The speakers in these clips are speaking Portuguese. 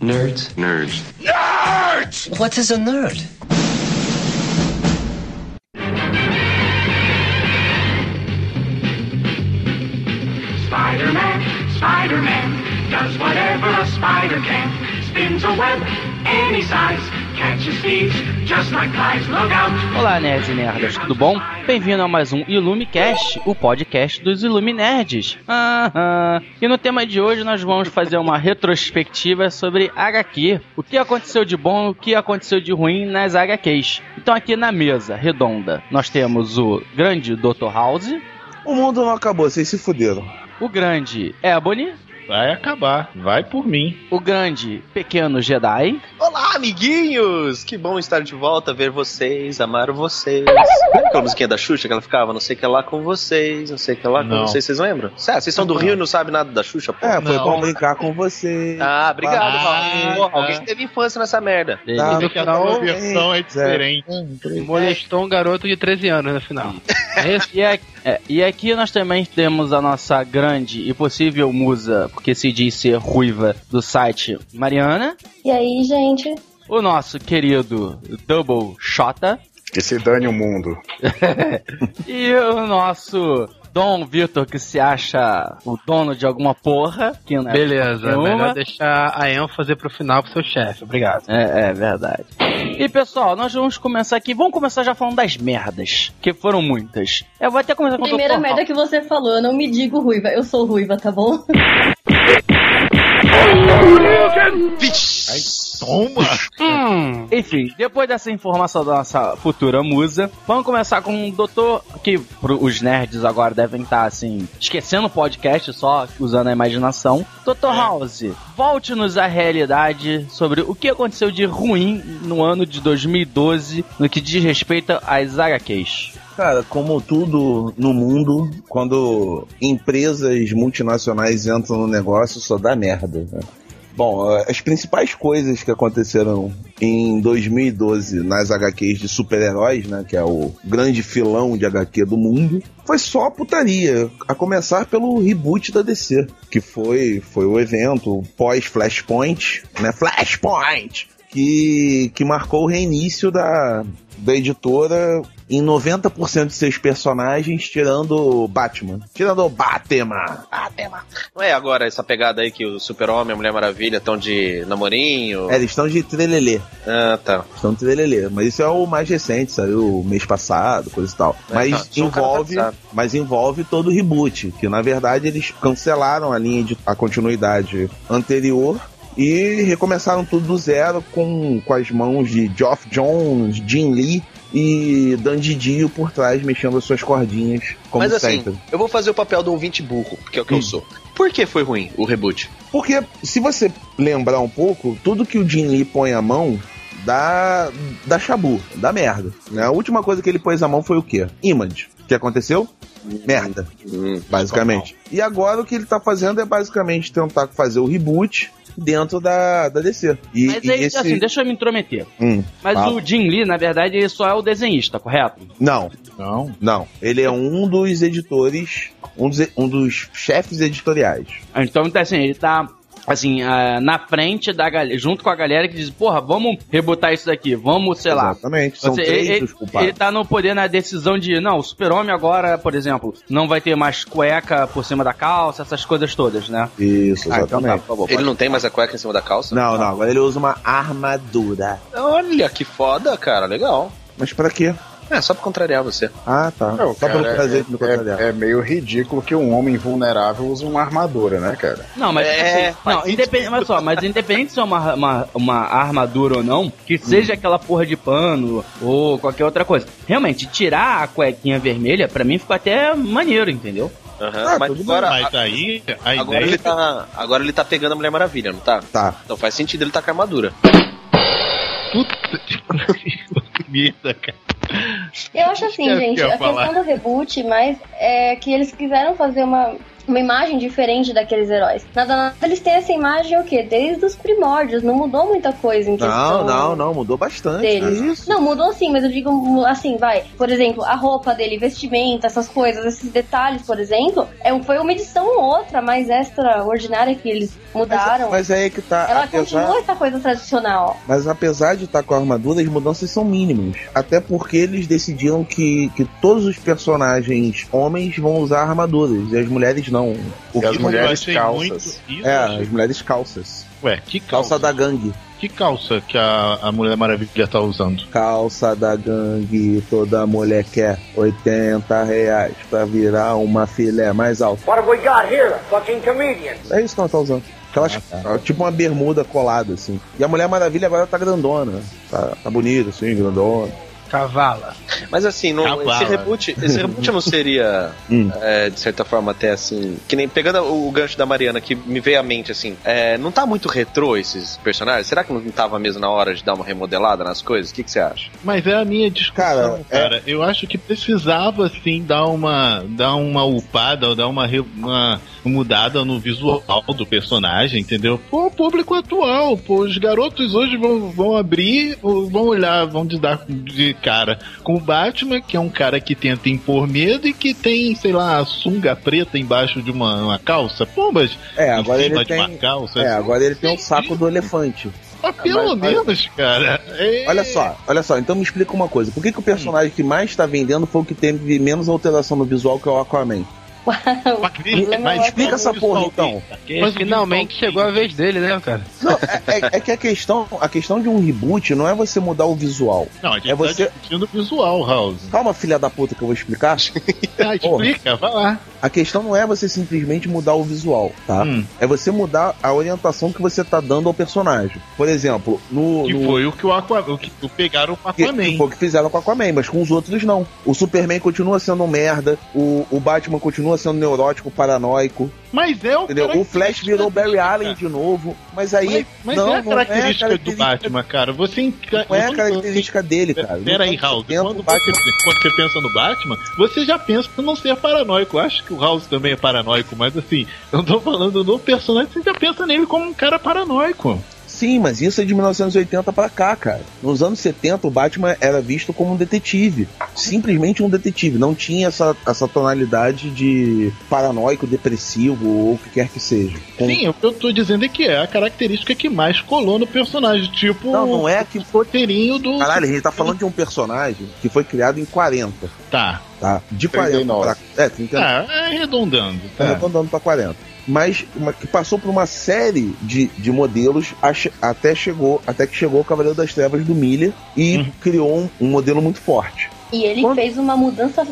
Nerds. Nerds. Nerds! What is a nerd? Spider-Man, Spider-Man, does whatever a spider can. Spins a web any size, Olá, nerds e nerdas, tudo bom? Bem-vindo a mais um IlumiCast, o podcast dos Iluminerds. Aham. E no tema de hoje nós vamos fazer uma retrospectiva sobre HQ. O que aconteceu de bom, o que aconteceu de ruim nas HQs. Então aqui na mesa redonda nós temos o grande Dr. House, O mundo não acabou, vocês se fuderam. o grande Ebony, Vai acabar, vai por mim. o grande Pequeno Jedi Olá, amiguinhos! Que bom estar de volta, ver vocês, amar vocês. Lembra aquela musiquinha da Xuxa que ela ficava, não sei o que lá com vocês, não sei o que lá com Não. vocês, vocês lembram? Sério, vocês são do Rio e não sabem nada da Xuxa, pô? É, foi Não. bom brincar com você. Ah, obrigado, Ah, ah. Alguém teve infância nessa merda. Tá, Sendo que a não, versão é é, diferente. Molestou um garoto de 13 anos no final. E aqui, é, e aqui nós também temos a nossa grande e possível musa, porque se diz ser ruiva, do site Mariana. E aí, gente? O nosso querido Double Shota. Que se dane o mundo. E o nosso Dom Vitor, que se acha o dono de alguma porra. Que não é Beleza, nenhuma. melhor deixar a ênfase pro final pro seu chefe. Obrigado. É, é verdade. E pessoal, nós vamos começar aqui. Vamos começar já falando das merdas, que foram muitas. Eu vou até começar com o Primeira merda que você falou, eu não me digo ruiva, eu sou ruiva, tá bom? Ai, toma! Hum, Enfim, depois dessa informação da nossa futura musa, vamos começar com um doutor que pro- os nerds agora devem estar assim, esquecendo o podcast, só usando a imaginação. Dr. House, volte-nos à realidade sobre o que aconteceu de ruim no ano de 2012 no que diz respeito às HQs. Cara, como tudo no mundo, quando empresas multinacionais entram no negócio, só dá merda. né? Bom, eh, as principais coisas que aconteceram em 2012 nas HQs de super-heróis, né, que é o grande filão de HQ do mundo, foi só putaria, a começar pelo reboot da DC, que foi foi o evento pós Flashpoint, né, Flashpoint, que que marcou o reinício da da editora em 90% de seus personagens, tirando o Batman. Tirando o Batman. Batman. Não é agora essa pegada aí que o Super-Homem e a Mulher Maravilha estão de namorinho? É, eles estão de trelelê. Ah, tá. Estão de trelelê. Mas isso é o mais recente, saiu mês passado, coisa e tal. É, Mas tá. Envolve. Mas envolve todo o reboot. Que na verdade eles cancelaram a linha de a continuidade anterior. E recomeçaram tudo do zero com, com as mãos de Geoff Jones, Jim Lee e Dan Didio por trás mexendo as suas cordinhas, como Mas assim, sempre. eu vou fazer o papel do ouvinte burro, porque é o que Hum. eu sou. Por que foi ruim o reboot? Porque se você lembrar um pouco, tudo que o Jim Lee põe a mão dá, dá chabu, dá merda. Né? A última coisa que ele pôs a mão foi o quê? Image. O que aconteceu? Merda, Hum, basicamente. E agora o que ele tá fazendo é basicamente tentar fazer o reboot dentro da, da DC. E, Mas e aí, esse... assim, deixa eu me intrometer. Hum, Mas fala. o Jim Lee, na verdade, ele só é o desenhista, correto? Não, Não. não. Ele é um dos editores, um dos, um dos chefes editoriais. Então, então, assim, ele tá assim, ah, na frente da galera, junto com a galera que diz, porra, vamos rebutar isso daqui, vamos, sei lá. Exatamente, são Você- três ele, ele tá no poder na decisão de, não, o super-homem agora, por exemplo, não vai ter mais cueca por cima da calça, essas coisas todas, né? Isso, Ah, então tá, exatamente. favor. Ele não tem mais a cueca em cima da calça? Não, não, agora ele usa uma armadura. Olha, que foda, cara, legal. Mas pra quê? É, só pra contrariar você. Ah, tá. Não, Só pelo cara, prazer de me contrariar. é, é meio ridículo que um homem vulnerável use uma armadura, né, cara? Não, mas É, assim, não, independente, mas só, mas independente se é uma, uma, uma armadura ou não, que seja aquela porra de pano ou qualquer outra coisa. Realmente, tirar a cuequinha vermelha, pra mim ficou até maneiro, entendeu? Aham, Ah, mas agora, Mas aí, a agora, ideia ele tá, agora ele tá pegando a Mulher Maravilha, não tá? Tá. Então faz sentido ele tá com a armadura. Puta que merda, cara. Eu acho assim, que eu gente, a questão do reboot, mas é que eles quiseram fazer uma. Uma imagem diferente daqueles heróis. Nada, nada eles têm essa imagem o quê? Desde os primórdios, não mudou muita coisa em Não, questão não, não, mudou bastante. deles. isso? Não, mudou sim, mas eu digo assim, vai. Por exemplo, a roupa dele, vestimenta, essas coisas, esses detalhes, por exemplo, é, foi uma edição ou outra mais extraordinária que eles mudaram. Mas aí é que tá. Ela apesar, continua essa coisa tradicional. mas apesar de estar com a armadura, as mudanças são mínimas. Até porque eles decidiram que, que todos os personagens homens vão usar armaduras e as mulheres não. O E as mulheres calças. muito isso, É, as mulheres calças. Ué, que Calça calça? da gangue. Que calça que a, a Mulher Maravilha tá usando? Calça da gangue, toda mulher quer 80 reais pra virar uma filé mais alta. What have we got here? Fucking comedians. É isso que ela tá usando. Aquelas, Tipo uma bermuda colada, assim. E a Mulher Maravilha agora tá grandona. Tá, tá bonita, assim, grandona. Cavala. Mas assim, não, Cavalo. esse reboot, esse reboot não seria, Hum. é, de certa forma, até assim. Que nem pegando o, o gancho da Mariana que me veio à mente, assim, é, não tá muito retrô esses personagens? Será que não tava mesmo na hora de dar uma remodelada nas coisas? O que, que você acha? Mas é a minha discussão, Cara, cara. é- Eu acho que precisava, sim, dar uma, dar uma upada, ou dar uma, re- uma mudada no visual do personagem, entendeu? Pô, o público atual, pô, os garotos hoje vão, vão abrir, ou vão olhar, vão de dar de cara com o Batman, que é um cara que tenta impor medo e que tem, sei lá, sunga preta embaixo de uma, uma calça. Pô, mas É, agora ele de tem. uma calça. É, assim, agora ele tem o saco do elefante. mas pelo mas- menos, cara. é- Olha só, olha só, então me explica uma coisa. Por que, que o personagem que mais tá vendendo foi o que teve menos alteração no visual, que é o Aquaman? Mas, mas Explica essa porra, então. Porque Mas finalmente chegou a vez dele, né, cara? Não, é, é- é que a questão, a questão de um reboot não é você mudar o visual. Não, a gente É você- tá discutindo o visual, House. Calma, filha da puta, que eu vou explicar. Ah, explica, vai lá. A questão não é você simplesmente mudar o visual, tá? Hum. É você mudar a orientação que você tá dando ao personagem. Por exemplo, no. Que no- foi o que o Aqua, o que pegaram o que, Aquaman. que foi o que fizeram com o Aquaman, mas com os outros não. O Superman continua sendo um merda, o, o Batman continua sendo neurótico, paranoico, Mas é o entendeu? O Flash virou Barry Allen de novo, mas aí Mas, mas não, é a não é característica do característica, Batman, cara. Você enca... não é a característica dele, cara. Pera aí, House. 70, Quando Batman- você, quando você pensa no Batman, você já pensa em não ser paranoico. Eu acho que o House também é paranoico, mas assim, eu tô falando no personagem, você já pensa nele como um cara paranoico. Sim, mas isso é de 1980 pra cá, cara. Nos anos 70, o Batman era visto como um detetive. Simplesmente um detetive. Não tinha essa, essa tonalidade de paranoico, depressivo ou o que quer que seja. Com- Sim, o que eu tô dizendo é que é a característica que mais colou no personagem. Tipo, Não, não é que. o roteirinho do. Caralho, a gente tá falando de um personagem que foi criado em 40, Tá. tá? De 40 39. pra. É, 39. Tá, é arredondando. Tá Tá. arredondando pra 40. Mas uma- que passou por uma série de, de modelos ach- até, chegou, até que chegou o Cavaleiro das Trevas do Miller e Uhum. criou um, um modelo muito forte. E ele Quando- fez uma mudança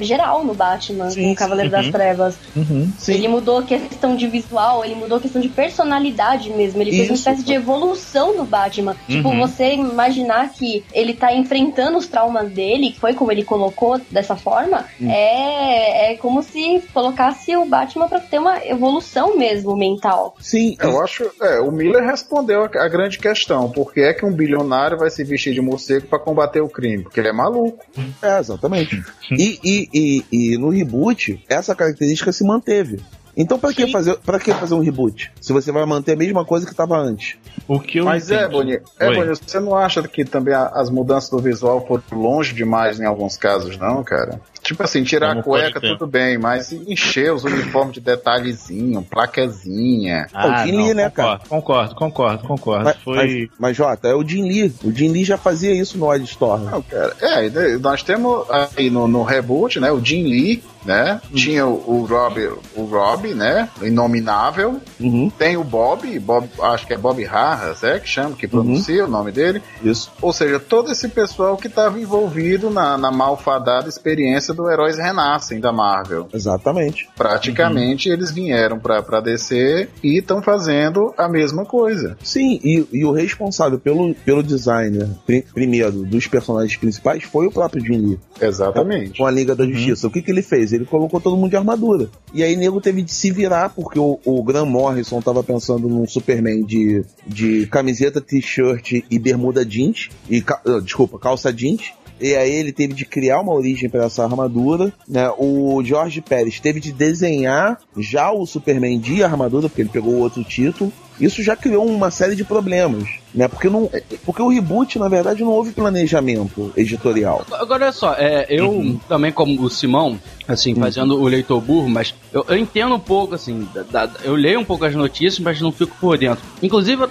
geral no Batman, Sim, com o Cavaleiro das uhum. Trevas. Uhum. Ele mudou a questão de visual, ele mudou a questão de personalidade mesmo. Ele fez uma Isso. espécie de evolução do Batman. Tipo, Uhum. você imaginar que ele tá enfrentando os traumas dele, que foi como ele colocou dessa forma, Hum. é, é como se colocasse o Batman pra ter uma evolução mesmo mental. Sim, Eu acho, é, o Miller respondeu a, a grande questão. Por que é que um bilionário vai se vestir de morcego pra combater o crime? Porque ele é maluco. É, exatamente. E, e, e, e no reboot, essa característica se manteve. Então, pra que, fazer, pra que fazer um reboot? Se você vai manter a mesma coisa que estava antes. O que eu Mas é, entendi- Boni, é, Oi. Boni, você não acha que também as mudanças do visual foram longe demais em alguns casos, não, cara? Tipo assim, tirar Como a cueca, tudo bem, mas encher os uniformes de detalhezinho, plaquezinha. Ah, o Jim não, Lee, né, concordo, Concordo, concordo, concordo. Mas, Foi. mas, mas, Jota, é o Jim Lee. O Jim Lee já fazia isso no Odd Store. Não, cara. É, nós temos aí no, no reboot, né, o Jim Lee, né? Tinha o, o Rob, o Rob, né? Inominável. Uhum, Tem o Bob, Bob, acho que é Bob Harras, é que chama, que pronuncia o nome dele. isso. Ou seja, todo esse pessoal que estava envolvido na, na malfadada experiência do Heróis Renascem da Marvel. Exatamente. Praticamente eles vieram pra, pra DC e estão fazendo a mesma coisa. Sim, e, e o responsável pelo, pelo designer, pri- primeiro, dos personagens principais foi o próprio Jim Lee. Exatamente. com a Liga da Justiça. O que, que ele fez? Ele colocou todo mundo de armadura. E aí nego teve de se virar, porque o, o Grant Morrison tava pensando num Superman de, de camiseta, t-shirt e bermuda jeans. E, ah, desculpa, calça jeans. E aí ele teve de criar uma origem para essa armadura, né? O George Pérez teve de desenhar já o Superman de armadura, porque ele pegou outro título. Isso já criou uma série de problemas, né? Porque, não, porque o reboot, na verdade, não houve planejamento editorial. Agora olha só, é, eu Uhum. também como o Simão, assim, fazendo o leitor burro, mas eu, eu entendo um pouco, assim, da- da- eu leio um pouco as notícias, mas não fico por dentro. Inclusive, eu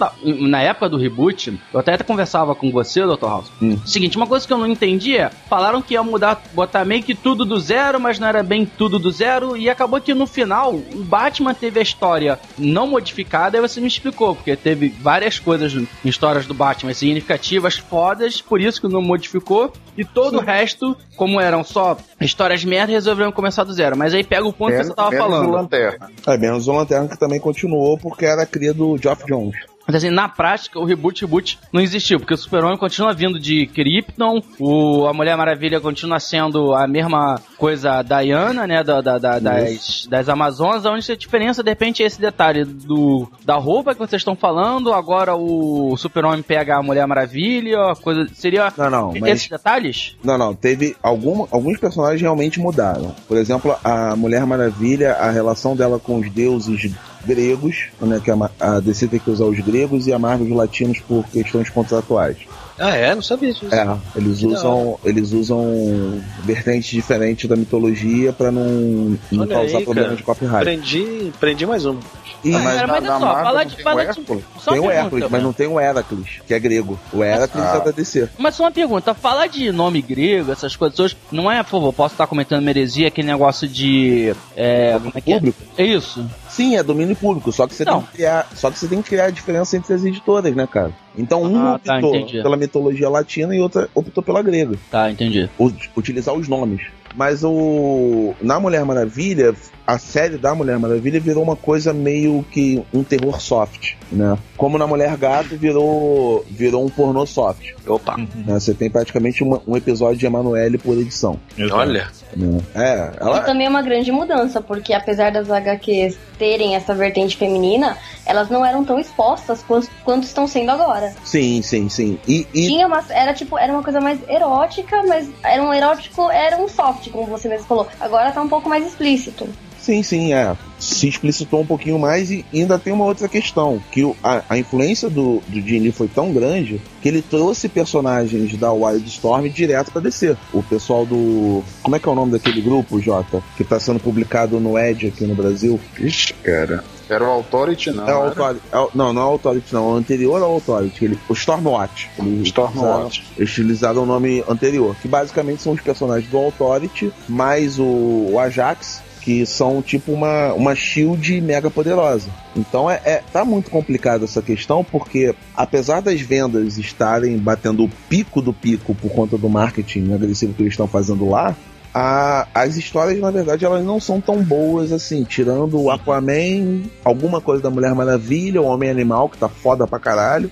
na época do reboot, eu até conversava com você, Dr. House. Hum. Seguinte, uma coisa que eu não entendi é, falaram que ia mudar, botar meio que tudo do zero, mas não era bem tudo do zero, e acabou que no final, o Batman teve a história não modificada, aí você me explicou, porque teve várias coisas em histórias do Batman significativas, fodas, por isso que não modificou, e todo o resto, como eram só histórias merda, resolveram começar do zero. Mas aí pega o ponto que Menos- você tava menos o falando. Lanterna. É, menos o Lanterna que também continuou porque era a cria do Geoff Jones. Mas assim, na prática, o reboot, reboot não existiu, porque o Super-Homem continua vindo de Krypton, o, a Mulher Maravilha continua sendo a mesma coisa da Diana, né, da, da- da- das, das Amazonas, a única diferença, de repente, é esse detalhe do, da roupa que vocês estão falando, agora o Super-Homem pega a Mulher Maravilha, a coisa, seria Não, não, esses mas. detalhes? Não, não, teve algum, alguns personagens realmente mudaram. Por exemplo, a Mulher Maravilha, a relação dela com os deuses gregos, né, que a, Ma- a DC tem que usar os gregos e a Marvel os latinos por questões contratuais. Ah, é? Não sabia disso. É, eles Que usam, eles usam vertentes diferentes da mitologia pra não, não Olha causar aí, problemas cara. de copyright. Aprendi, aprendi mais um. E mas Cara, na- mas na olha só, Marvel fala não de, tem fala o de, Hércules? só tem o uma Hércules, mas não tem o Heracles, que é grego. O Heracles Ah. é da DC. Mas só uma pergunta, falar de nome grego, essas coisas hoje, não é, por favor, posso estar comentando heresia, aquele negócio de. É, como é que é? Público? É isso. Sim, é domínio público, só que você Não. tem que criar, só que você tem que criar a diferença entre as editoras, né, cara? Então uma Ah, tá, optou entendi. pela mitologia latina e outra optou pela grega. Tá, entendi. Utilizar os nomes. Mas o na Mulher Maravilha, a série da Mulher Maravilha virou uma coisa meio que um terror soft, né? Como na Mulher Gato virou virou um pornô soft. Opa, né? Você tem praticamente uma- um episódio de Emanuele por edição. Olha. né? É, E ela também é uma grande mudança, porque apesar das HQs terem essa vertente feminina, elas não eram tão expostas quanto, quanto estão sendo agora. sim, sim, sim. E, e Tinha uma, era tipo, era uma coisa mais erótica, mas era um erótico, era um soft, como você mesmo falou. Agora tá um pouco mais explícito. Sim, sim, é. Se explicitou um pouquinho mais e ainda tem uma outra questão, que o- a, a influência do, do Jim Lee foi tão grande que ele trouxe personagens da Wildstorm direto pra descer. O pessoal do... Como é que é o nome daquele grupo, Jota? Que tá sendo publicado no Edge aqui no Brasil? Ixi, cara. Era o Authority, não. é o? Authority, é não, não é o Authority, não. É o anterior ao Authority. Ele, o Stormwatch. Eles Stormwatch. Eles utilizaram o nome anterior, que basicamente são os personagens do Authority, mais o, o Ajax, que são tipo uma, uma shield mega poderosa. Então é, é- tá muito complicado essa questão, porque apesar das vendas estarem batendo o pico do pico por conta do marketing agressivo que eles estão fazendo lá, a- as histórias, na verdade, elas não são tão boas assim, tirando o Aquaman, alguma coisa da Mulher Maravilha, o Homem Animal, que tá foda pra caralho.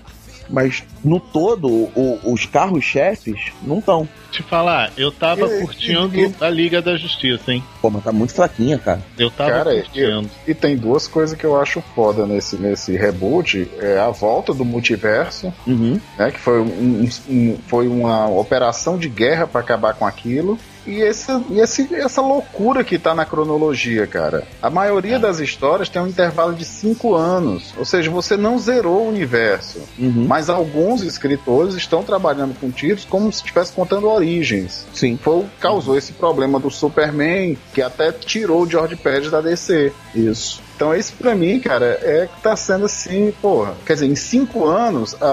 Mas no todo, o- os carros-chefes não estão. Te falar, eu tava E- curtindo e- a Liga da Justiça, hein? Pô, mas tá muito fraquinha, cara. Eu tava Cara, curtindo. E tem duas coisas que eu acho foda nesse, nesse reboot. É a volta do multiverso, Uhum. né? Que foi, um- um- foi uma operação de guerra pra acabar com aquilo. E, esse, e esse- essa loucura que tá na cronologia, cara. A maioria das histórias tem um intervalo de cinco anos. Ou seja, você não zerou o universo. Uhum. Mas alguns escritores estão trabalhando com títulos como se estivesse contando origens. Sim. Foi o que causou esse problema do Superman, que até tirou o George Pérez da DC. Isso. Então esse pra mim, cara, é que tá sendo assim, porra. Quer dizer, em cinco anos, a,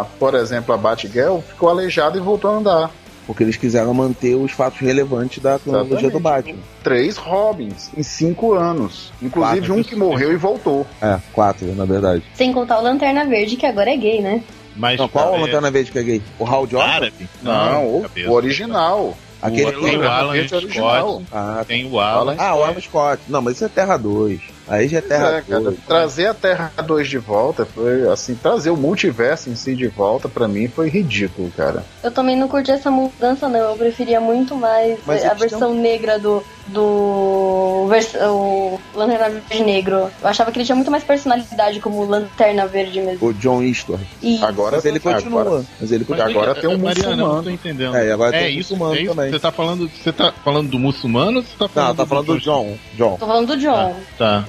a- por exemplo, a Batgirl ficou aleijada e voltou a andar. Porque eles quiseram manter os fatos relevantes da cronologia do Batman. Três Robins em cinco anos. Inclusive Quatro. um que morreu e voltou. É, quatro, na verdade. Sem contar o Lanterna Verde, que agora é gay, né? Mas Não, qual a é, Lanterna Verde que é gay? O Hal Jordan? árabe? Não, o, cabeça. o original. Aquele o, tem o Alan Scott, original. Ah, tem o Alan. ah, o Alan Scott. Não, mas isso é Terra 2. Aí já é Terra É, cara, 2. trazer a Terra 2 de volta foi assim, trazer o multiverso em si de volta pra mim foi ridículo, cara. Eu também não curti essa mudança, não. Eu preferia muito mais Mas a versão negra do, do vers- o Lanterna Verde Negro. Eu achava que ele tinha muito mais personalidade como Lanterna Verde mesmo. O John Eastwood. E Agora Mas ele continua. Agora, Mas ele continua. agora tem um Mariana, eu não tô muçulmano. entendendo. É, agora tem um isso, muçulmano é isso? também. Você tá falando, você tá falando do muçulmano ou você tá Não, falando tá falando do John. John. tô falando do John. Tá.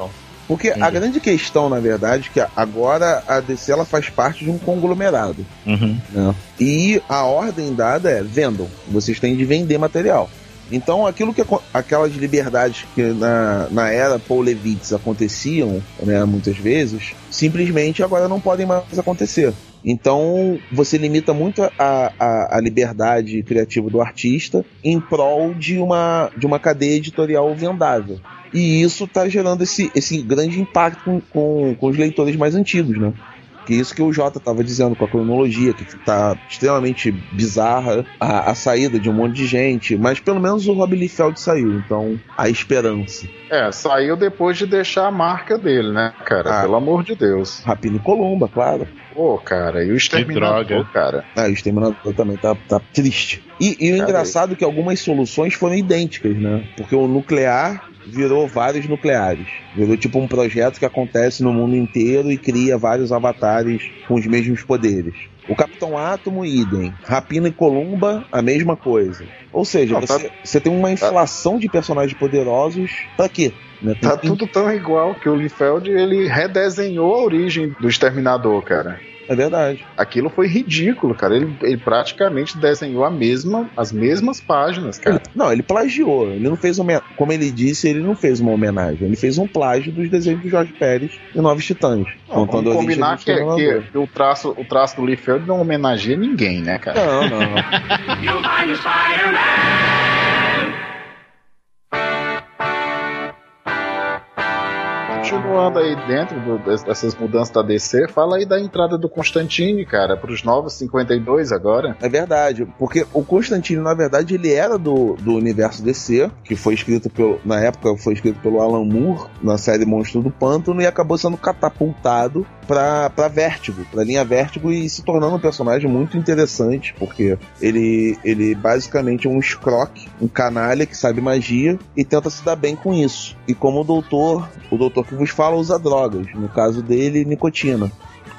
Porque a Entendi. grande questão, na verdade, é que agora a DC ela faz parte de um conglomerado. Uhum. né? E a ordem dada é vendam. Vocês têm de vender material. Então, aquilo que aquelas liberdades que na, na era Paul Levitz aconteciam, né, muitas vezes, simplesmente agora não podem mais acontecer. Então, você limita muito a, a, a liberdade criativa do artista em prol de uma, de uma cadeia editorial vendável. E isso está gerando esse, esse grande impacto com, com, com os leitores mais antigos, né? Que isso que o Jota estava dizendo com a cronologia, que tá extremamente bizarra, a, a saída de um monte de gente, mas pelo menos o Rob Liefeld saiu, então a esperança. É, saiu depois de deixar a marca dele, né, cara? Ah. Pelo amor de Deus. Rapina e Columba, claro. Pô, cara, e o Exterminador, droga. cara. Ah, o Exterminador também tá, tá triste. E, e o engraçado é que algumas soluções foram idênticas, né? Porque o nuclear virou vários nucleares. Virou tipo um projeto que acontece no mundo inteiro e cria vários avatares com os mesmos poderes. O Capitão Átomo, idem. Rapina e Columba, a mesma coisa. Ou seja, Não, tá- você, você tem uma inflação de personagens poderosos pra quê? Né? Tá tudo tão igual que o Liefeld, ele redesenhou a origem do Exterminador, cara. É verdade. Aquilo foi ridículo, cara. Ele, ele praticamente desenhou a mesma, as mesmas páginas, cara. Ele- não, ele plagiou. Ele não fez uma, como ele disse, ele não fez uma homenagem. Ele fez um plágio dos desenhos do Jorge Pérez e Novos Titãs. Não, contando a vamos combinar que, Exterminador. que- que o, traço, o traço do Liefeld não homenageia ninguém, né, cara? Não, não. You'll Continuando aí dentro do- des- dessas mudanças da DC, fala aí da entrada do Constantine, cara, pros novos 52 agora. É verdade, porque o Constantino, na verdade, ele era do, do universo DC, que foi escrito pelo, na época foi escrito pelo Alan Moore na série Monstro do Pântano e acabou sendo catapultado pra, pra Vértigo, pra linha Vértigo e se tornando um personagem muito interessante, porque ele, ele basicamente é um escroque, um canalha que sabe magia e tenta se dar bem com isso. E como o doutor, o doutor que vos fala usa drogas, no caso dele, nicotina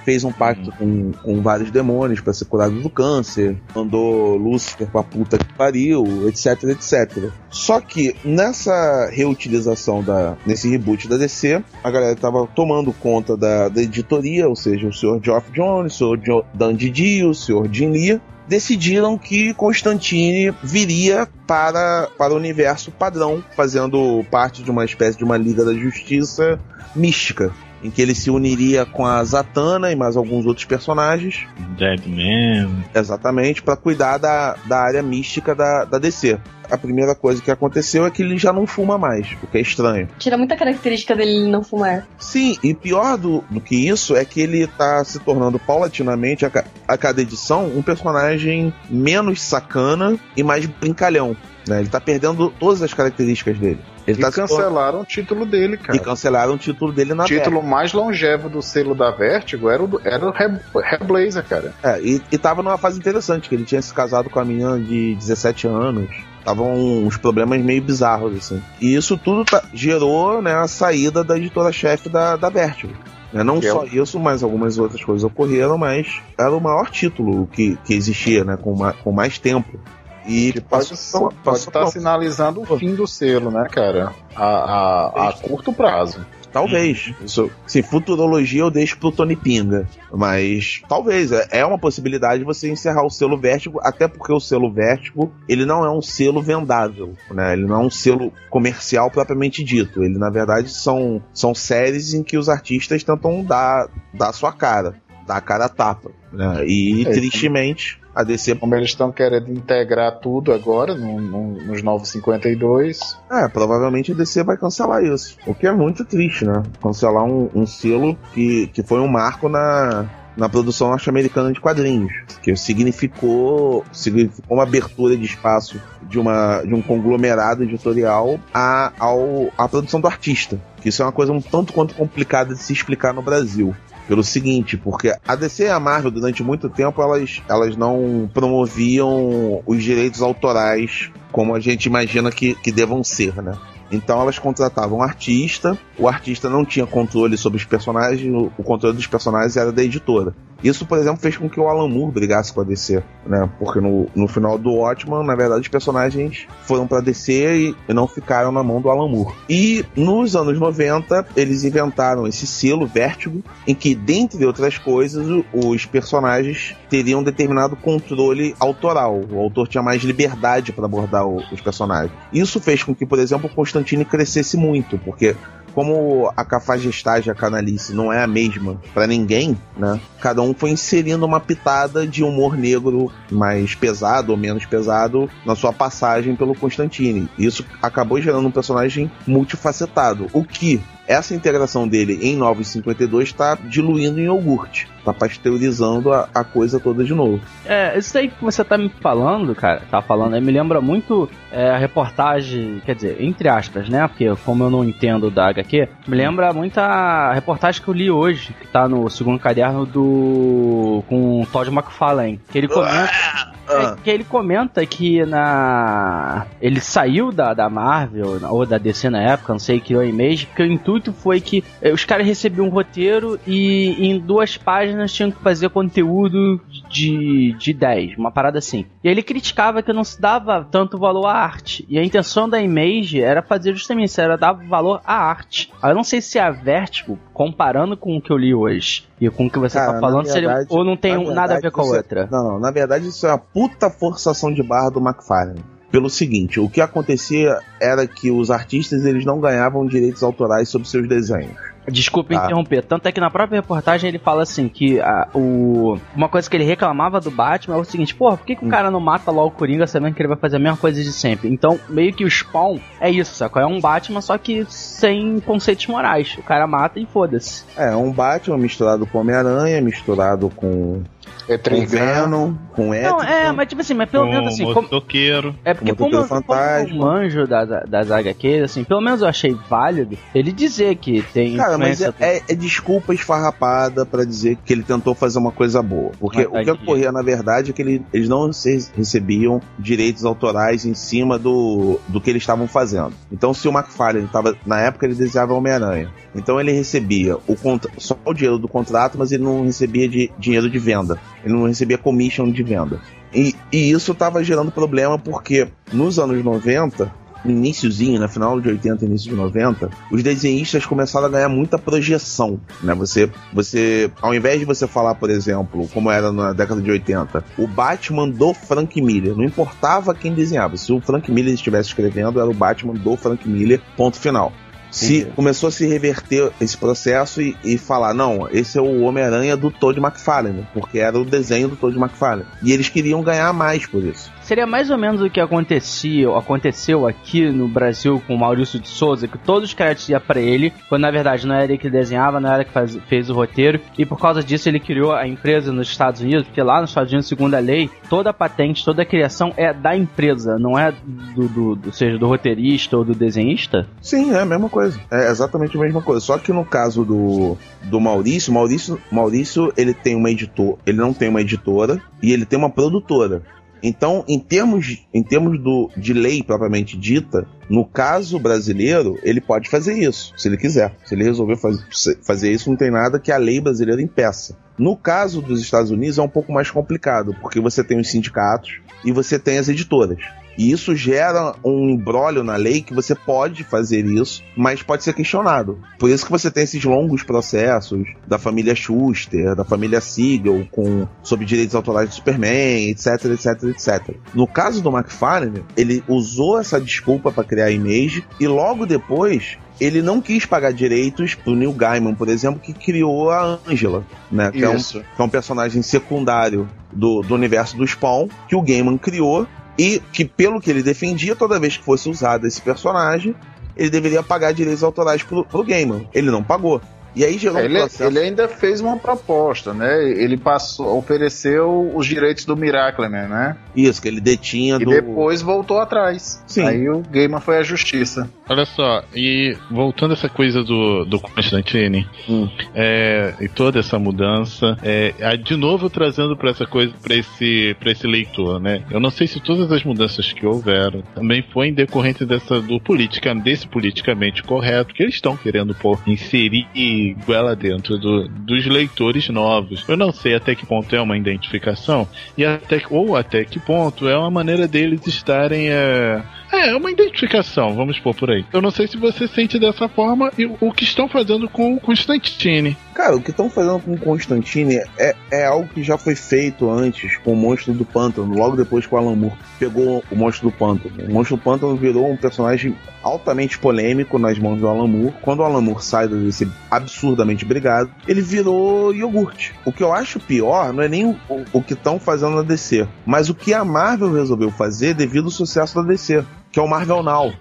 fez um pacto com, com vários demônios para ser curado do câncer, mandou Lúcifer pra puta que pariu, etc, etc. Só que nessa reutilização da nesse reboot da DC, a galera tava tomando conta da, da editoria, ou seja, o Sr. Geoff Jones, o Sr. Jo- Dan Didio, o Sr. Jim Lee, decidiram que Constantine viria para, para o universo padrão, fazendo parte de uma espécie de uma Liga da Justiça mística, em que ele se uniria com a Zatanna e mais alguns outros personagens, Deadman. exatamente, para cuidar da, da área mística da, da DC. A primeira coisa que aconteceu é que ele já não fuma mais, o que é estranho. Tira muita característica dele não fumar. Sim, e pior do, do que isso é que ele tá se tornando paulatinamente, a, a cada edição, um personagem menos sacana e mais brincalhão. Né? Ele tá perdendo todas as características dele. Ele E tá cancelaram o título dele, cara. e cancelaram o título dele na O título mais longevo do selo da Vertigo era o, era o Re- Hellblazer, cara. É, e, e tava numa fase interessante, que ele tinha se casado com a menina de 17 anos. Estavam uns problemas meio bizarros, assim. E isso tudo tá- gerou né, a saída da editora-chefe da, da Vertigo. Né, Não Que é só isso, mas algumas outras coisas ocorreram, mas era o maior título que, que existia, né? Com, ma- com mais tempo. E Que pode passou- pode estar pronto. sinalizando o fim do selo, né, cara? A, a, a curto prazo. Talvez. Isso, se futurologia eu deixo pro Tony Pinga. Mas talvez. É é uma possibilidade você encerrar o selo Vértigo, até porque o selo Vértigo, ele não é um selo vendável, né? Ele não é um selo comercial propriamente dito. Ele, na verdade, são, são séries em que os artistas tentam dar, dar a sua cara. Dar a cara a tapa. Né? E, É, tristemente, a DC Como eles estão querendo integrar tudo agora no- no- nos novos 52. É, provavelmente a DC vai cancelar isso. O que é muito triste, né? Cancelar um, um selo que, que foi um marco na, na produção norte-americana de quadrinhos. Que significou, significou uma abertura de espaço de, uma, de um conglomerado editorial à, ao, à produção do artista. Que isso é uma coisa um tanto quanto complicada de se explicar no Brasil. Pelo seguinte, porque a DC e a Marvel, durante muito tempo, elas, elas não promoviam os direitos autorais como a gente imagina que, que devam ser, né? Então elas contratavam um artista, o artista não tinha controle sobre os personagens, o, o controle dos personagens era da editora. Isso, por exemplo, fez com que o Alan Moore brigasse com a DC, né? Porque no, no final do Watchman, na verdade, os personagens foram pra DC e, não ficaram na mão do Alan Moore. E nos anos 90, eles inventaram esse selo, Vértigo, em que, dentre outras coisas, os personagens teriam determinado controle autoral. O autor tinha mais liberdade para abordar o- os personagens. Isso fez com que, por exemplo, o Constantine crescesse muito, porque como a cafajestagem a canalice não é a mesma pra ninguém, né? Cada um foi inserindo uma pitada de humor negro mais pesado ou menos pesado na sua passagem pelo Constantine. Isso acabou gerando um personagem multifacetado, o que essa integração dele em 952 está diluindo em iogurte, tá pasteurizando a, a coisa toda de novo. É, isso aí que você tá me falando, cara, tá falando me lembra muito é, a reportagem, quer dizer, entre aspas, né? Porque como eu não entendo da HQ, me lembra muito a reportagem que eu li hoje, que tá no segundo caderno do. com o Todd McFarlane, que ele comenta. É, que ele comenta que na. Ele saiu da, da Marvel, ou da DC na época, não sei, criou a Image, porque o intuito foi que eh, os caras recebiam um roteiro e em duas páginas tinham que fazer conteúdo de, de 10, uma parada assim. E ele criticava que não se dava tanto valor à arte. E a intenção da Image era fazer justamente isso, era dar valor à arte. Aí eu não sei se a Vertigo, comparando com o que eu li hoje e com o que você Cara, tá falando, seria, verdade- ou não tem um- nada a ver verdade, com a é- outra. Não, não. Na verdade, isso é uma puta forçação de barra do McFarlane. Pelo seguinte, o que acontecia era que os artistas eles não ganhavam direitos autorais sobre seus desenhos. Desculpa Tá. interromper. Tanto é que na própria reportagem ele fala assim que a- o, uma coisa que ele reclamava do Batman é o seguinte: porra, por que, Hum. que o cara não mata logo o Coringa sabendo que ele vai fazer a mesma coisa de sempre? Então, meio que o Spawn é isso, sacou? É um Batman só que sem conceitos morais. O cara mata e foda-se. É, um Batman misturado com Homem-Aranha, misturado com, Etrigan. Venom, com Não, Ético. é, mas tipo assim, mas pelo menos assim. o como- motoqueiro. É porque Como como, eu Fantasma. manjo das, das HQs, assim, pelo menos eu achei válido ele dizer que tem Cara, mas é, é- é desculpa esfarrapada pra dizer que ele tentou fazer uma coisa boa. Porque Mas o que tá ocorria, na verdade, é que ele- eles não se- recebiam direitos autorais em cima do, do que eles estavam fazendo. Então, se o McFarlane estava. Na época, ele desenhava Homem-Aranha. Então, ele recebia o só o dinheiro do contrato, mas ele não recebia de, dinheiro de venda. Ele não recebia commission de venda. E, e isso estava gerando problema porque nos anos 90, no iníciozinho, na final de 80 início de 90, os desenhistas começaram a ganhar muita projeção, né? Você, você, ao invés de você falar, por exemplo, como era na década de 80, o Batman do Frank Miller, não importava quem desenhava, se o Frank Miller estivesse escrevendo, era o Batman do Frank Miller, ponto final. Se começou a se reverter esse processo e, e falar, não, esse é o Homem-Aranha do Todd McFarlane, porque era o desenho do Todd McFarlane. E eles queriam ganhar mais por isso. Seria mais ou menos o que acontecia, aconteceu aqui no Brasil com o Maurício de Souza, que todos os créditos iam pra ele, quando na verdade não era ele que desenhava, não era ele que faz- fez o roteiro, e por causa disso ele criou a empresa nos Estados Unidos, porque lá nos Estados Unidos, segundo a lei, toda a patente, toda a criação é da empresa, não é do, do, do- seja do roteirista ou do desenhista. Sim, é a mesma coisa. É exatamente a mesma coisa. Só que no caso do, do Maurício, Maurício, Maurício, ele tem uma editor, ele não tem uma editora e ele tem uma produtora. Então, em termos, em termos do, de lei propriamente dita, no caso brasileiro, ele pode fazer isso, se ele quiser. Se ele resolver faz, fazer isso, não tem nada que a lei brasileira impeça. No caso dos Estados Unidos, é um pouco mais complicado, porque você tem os sindicatos e você tem as editoras. E isso gera um embrólio na lei que você pode fazer isso, mas pode ser questionado. Por isso que você tem esses longos processos da família Schuster, da família Siegel, com, sobre direitos autorais do Superman, etc, etc, etc. No caso do McFarlane, ele usou essa desculpa para criar a Image e logo depois ele não quis pagar direitos pro Neil Gaiman, por exemplo, que criou a Angela, né? Que é, um, que é um personagem secundário do, do universo do Spawn, que o Gaiman criou e que, pelo que ele defendia, toda vez que fosse usado esse personagem, ele deveria pagar direitos autorais pro, pro Gaiman. Ele não pagou. E aí gerou um Ele, processo. ele ainda fez uma proposta, né? Ele passou, ofereceu os direitos do Miracleman, né? Isso, que ele detinha E do. depois voltou atrás. Sim. Aí o Gaiman foi à justiça. Olha só, e voltando a essa coisa do, do Constantine Hum. é, e toda essa mudança, é, de novo trazendo para essa coisa, para esse, pra esse leitor, né? Eu não sei se todas as mudanças que houveram também foi em decorrente dessa do politica, desse politicamente correto que eles estão querendo pôr, inserir goela dentro do, dos leitores novos. Eu não sei até que ponto é uma identificação e até ou até que ponto é uma maneira deles estarem é, é, uma identificação, vamos pôr por aí. Eu não sei se você sente dessa forma e o que estão fazendo com o Constantine. Cara, o que estão fazendo com Constantine é, é algo que já foi feito antes com o Monstro do Pântano, logo depois que o Alan Moore pegou o Monstro do Pântano. O Monstro do Pântano virou um personagem altamente polêmico nas mãos do Alan Moore. Quando o Alan Moore sai desse absurdamente brigado, ele virou iogurte. O que eu acho pior não é nem o, o que estão fazendo na DC, mas o que a Marvel resolveu fazer devido ao sucesso da DC. Que é o Marvel Now,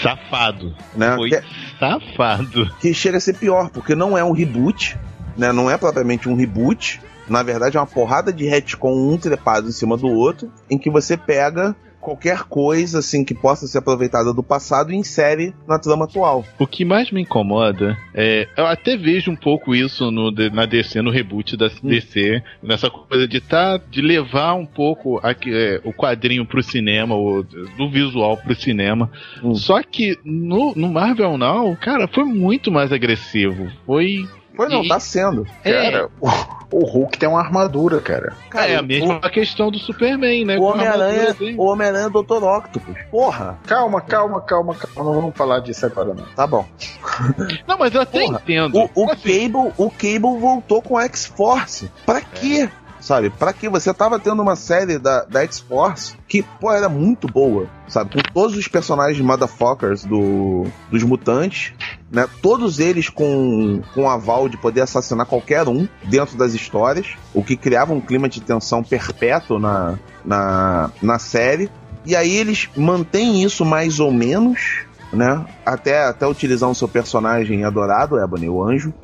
Safado. né? Foi Que é- safado. que chega a ser pior, porque não é um reboot, né? Não é propriamente um reboot. Na verdade, é uma porrada de retcon um trepado em cima do outro, em que você pega qualquer coisa assim que possa ser aproveitada do passado e insere na trama atual. O que mais me incomoda é. Eu até vejo um pouco isso no, na DC, no reboot da DC, nessa coisa de tá, de levar um pouco a- é, o quadrinho pro cinema, o, do visual pro cinema. Hum. Só que no, no Marvel Now, cara, foi muito mais agressivo. Foi. Foi não, E- tá sendo. Cara, o, o Hulk tem uma armadura, cara. Cara, é a mesma questão do Superman, né? O Homem-Aranha, o Homem-Aranha é Dr. Octopus. Porra, Calma, calma, calma, calma. Não vamos falar disso agora, não. tá bom. Não, mas eu até Porra, entendo. O, o Assim, Cable, o Cable voltou com a X-Force. Pra quê? Sabe, pra quê? Você tava tendo uma série da, da X-Force que, pô, era muito boa, sabe? Com todos os personagens motherfuckers do, dos mutantes, né? Todos eles com, com aval de poder assassinar qualquer um dentro das histórias, o que criava um clima de tensão perpétuo na, na, na série. E aí eles mantêm isso mais ou menos, né? Até, até utilizar o seu personagem adorado, Ebony, o anjo.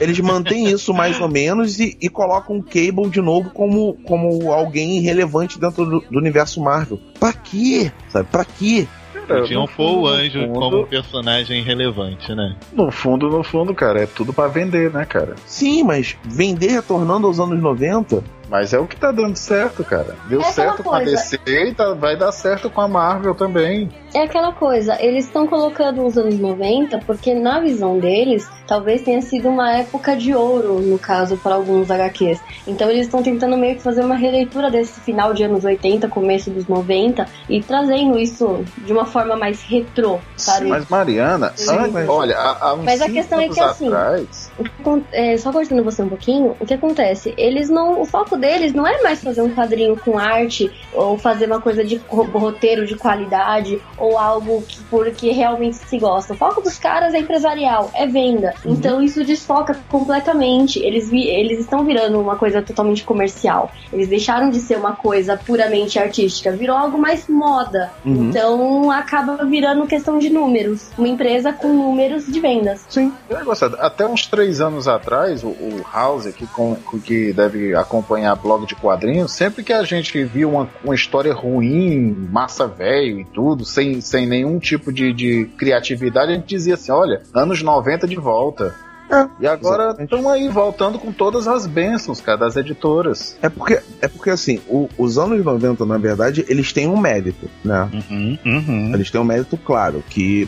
Eles mantêm isso mais ou menos e, e colocam o Cable de novo como, como alguém relevante dentro do, do universo Marvel. Pra quê? Sabe? Pra quê? Cara, Tinham no pôr o anjo fundo- como um personagem relevante, né? No fundo, no fundo, cara, é tudo pra vender, né, cara? Sim, mas vender retornando aos anos 90? Mas é o que tá dando certo, cara. Deu É certo com a. DC e tá- vai dar certo com a Marvel também. É aquela coisa, eles estão colocando os anos 90 porque, na visão deles, talvez tenha sido uma época de ouro, no caso, para alguns HQs. Então, eles estão tentando meio que fazer uma releitura desse final de anos 80, começo dos 90, e trazendo isso de uma forma mais retrô, sabe? Mas, Mariana, Sim, antes- olha, há, há uns Mas a questão é que, assim, atrás, é, só cortando você um pouquinho, o que acontece? Eles não. O foco deles não é mais fazer um quadrinho com arte, ou fazer uma coisa de ro- roteiro de qualidade, ou algo que, porque realmente se gosta. O foco dos caras é empresarial, é venda. Então isso desfoca completamente. Eles, vi- eles estão virando uma coisa totalmente comercial. Eles deixaram de ser uma coisa puramente artística, virou algo mais moda. Uhum. Então acaba virando questão de números. Uma empresa com números de vendas. sim, eu gostado. Até uns três anos atrás, o, o House, que, com, que deve acompanhar blog de quadrinhos, sempre que a gente viu uma, uma história ruim, massa velho e tudo, sem, sem nenhum tipo de, de criatividade, a gente dizia assim: olha, anos 90 de volta. É, e agora estão aí voltando com todas as bênçãos, cara, das editoras. É porque, é porque assim, o- os anos 90, na verdade, eles têm um mérito, né? Uhum, uhum. Eles têm um mérito claro, que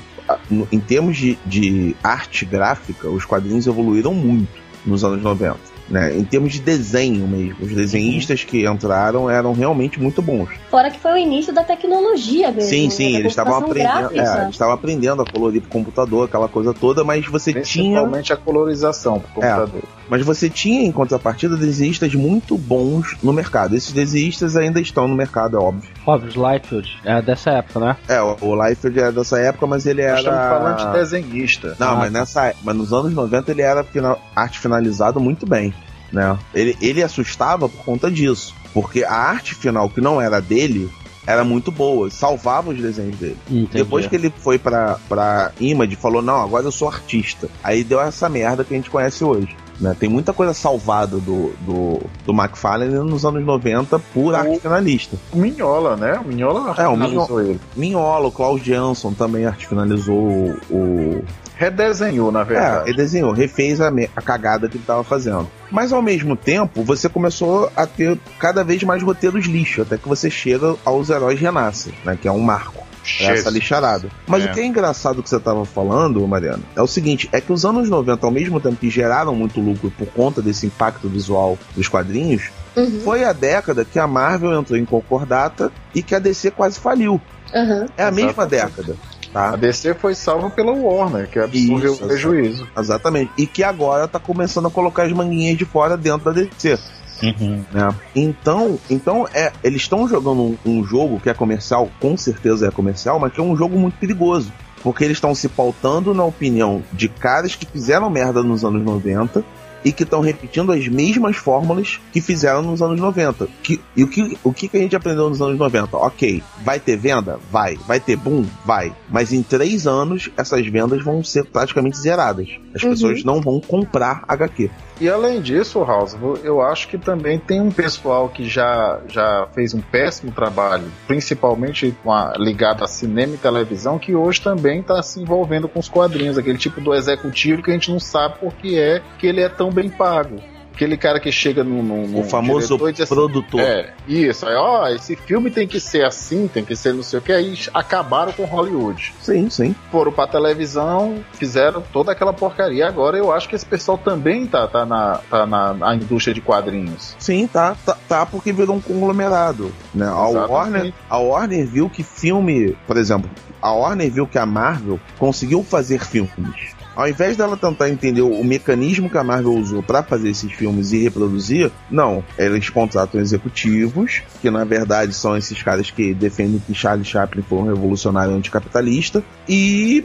em termos de, de arte gráfica, os quadrinhos evoluíram muito nos anos 90. Né? Em termos de desenho mesmo, os desenhistas que entraram eram realmente muito bons. Fora que foi o início da tecnologia mesmo. sim, né, sim, eles estavam aprendendo, é, eles estavam aprendendo a colorir pro computador, aquela coisa toda, mas você tinha, Principalmente a colorização pro computador. Mas você tinha em contrapartida desenhistas muito bons no mercado. Esses desenhistas ainda estão no mercado, é óbvio. Óbvio, Lightfield. É dessa época, né? É, o, o Liefeld é dessa época, mas ele era Nós estamos falando de desenhista. Não, Ah, mas nessa, mas nos anos 90 ele era final- arte finalizado muito bem, né? Ele, ele assustava por conta disso, porque a arte final que não era dele era muito boa, salvava os desenhos dele. Entendi. Depois que ele foi pra, pra Image, falou: Não, agora eu sou artista. Aí deu essa merda que a gente conhece hoje. Né? Tem muita coisa salvada do, do, do McFarlane nos anos 90 por arte finalista. O Minhola, né? O Minhola É, o finalizou ele. Minhola, o Klaus Jansson também arte finalizou o. Redesenhou, na É, verdade. ele desenhou, refez a, me- a cagada que ele tava fazendo. Mas ao mesmo tempo, você começou a ter cada vez mais roteiros lixo, até que você chega aos heróis renascem, né? Que é um marco. Essa lixarada. Mas É. o que é engraçado que você tava falando, Mariana, é o seguinte: é que os anos 90, ao mesmo tempo que geraram muito lucro por conta desse impacto visual dos quadrinhos, Uhum. foi a década que a Marvel entrou em concordata e que a DC quase faliu. Aham. É a mesma década. Tá? A DC foi salva pela Warner, que absorveu o prejuízo. Exatamente. E que agora tá começando a colocar as manguinhas de fora dentro da DC. Uhum. né? Então, então é, eles estão jogando um, um jogo que é comercial, com certeza é comercial, mas que é um jogo muito perigoso. Porque eles estão se pautando na opinião de caras que fizeram merda nos anos 90 e que estão repetindo as mesmas fórmulas que fizeram nos anos 90. Que, e o que, o que que a gente aprendeu nos anos 90? Ok, vai ter venda? Vai. Vai ter boom? Vai. Mas em três anos, essas vendas vão ser praticamente zeradas. As Uhum. pessoas não vão comprar HQ. E além disso, House, eu acho que também tem um pessoal que já, já fez um péssimo trabalho, principalmente com a, ligado a cinema e televisão, que hoje também está se envolvendo com os quadrinhos, aquele tipo do executivo que a gente não sabe por que é que ele é tão bem pago. Aquele cara que chega no, no, no O famoso diretor diz assim, produtor. É, isso. Aí, ó, esse filme tem que ser assim, tem que ser não sei o que. Aí acabaram com Hollywood. Sim, sim. Foram pra televisão, fizeram toda aquela porcaria. Agora eu acho que esse pessoal também tá, tá, na, tá na, na indústria de quadrinhos. Sim, tá, tá, tá, porque virou um conglomerado. Né? A, Exatamente. Warner, a Warner viu que filme, por exemplo, a Warner viu que a Marvel conseguiu fazer filmes. Ao invés dela tentar entender o mecanismo que a Marvel usou para fazer esses filmes e reproduzir, não. Eles contratam executivos, que na verdade são esses caras que defendem que Charlie Chaplin foi um revolucionário anticapitalista, e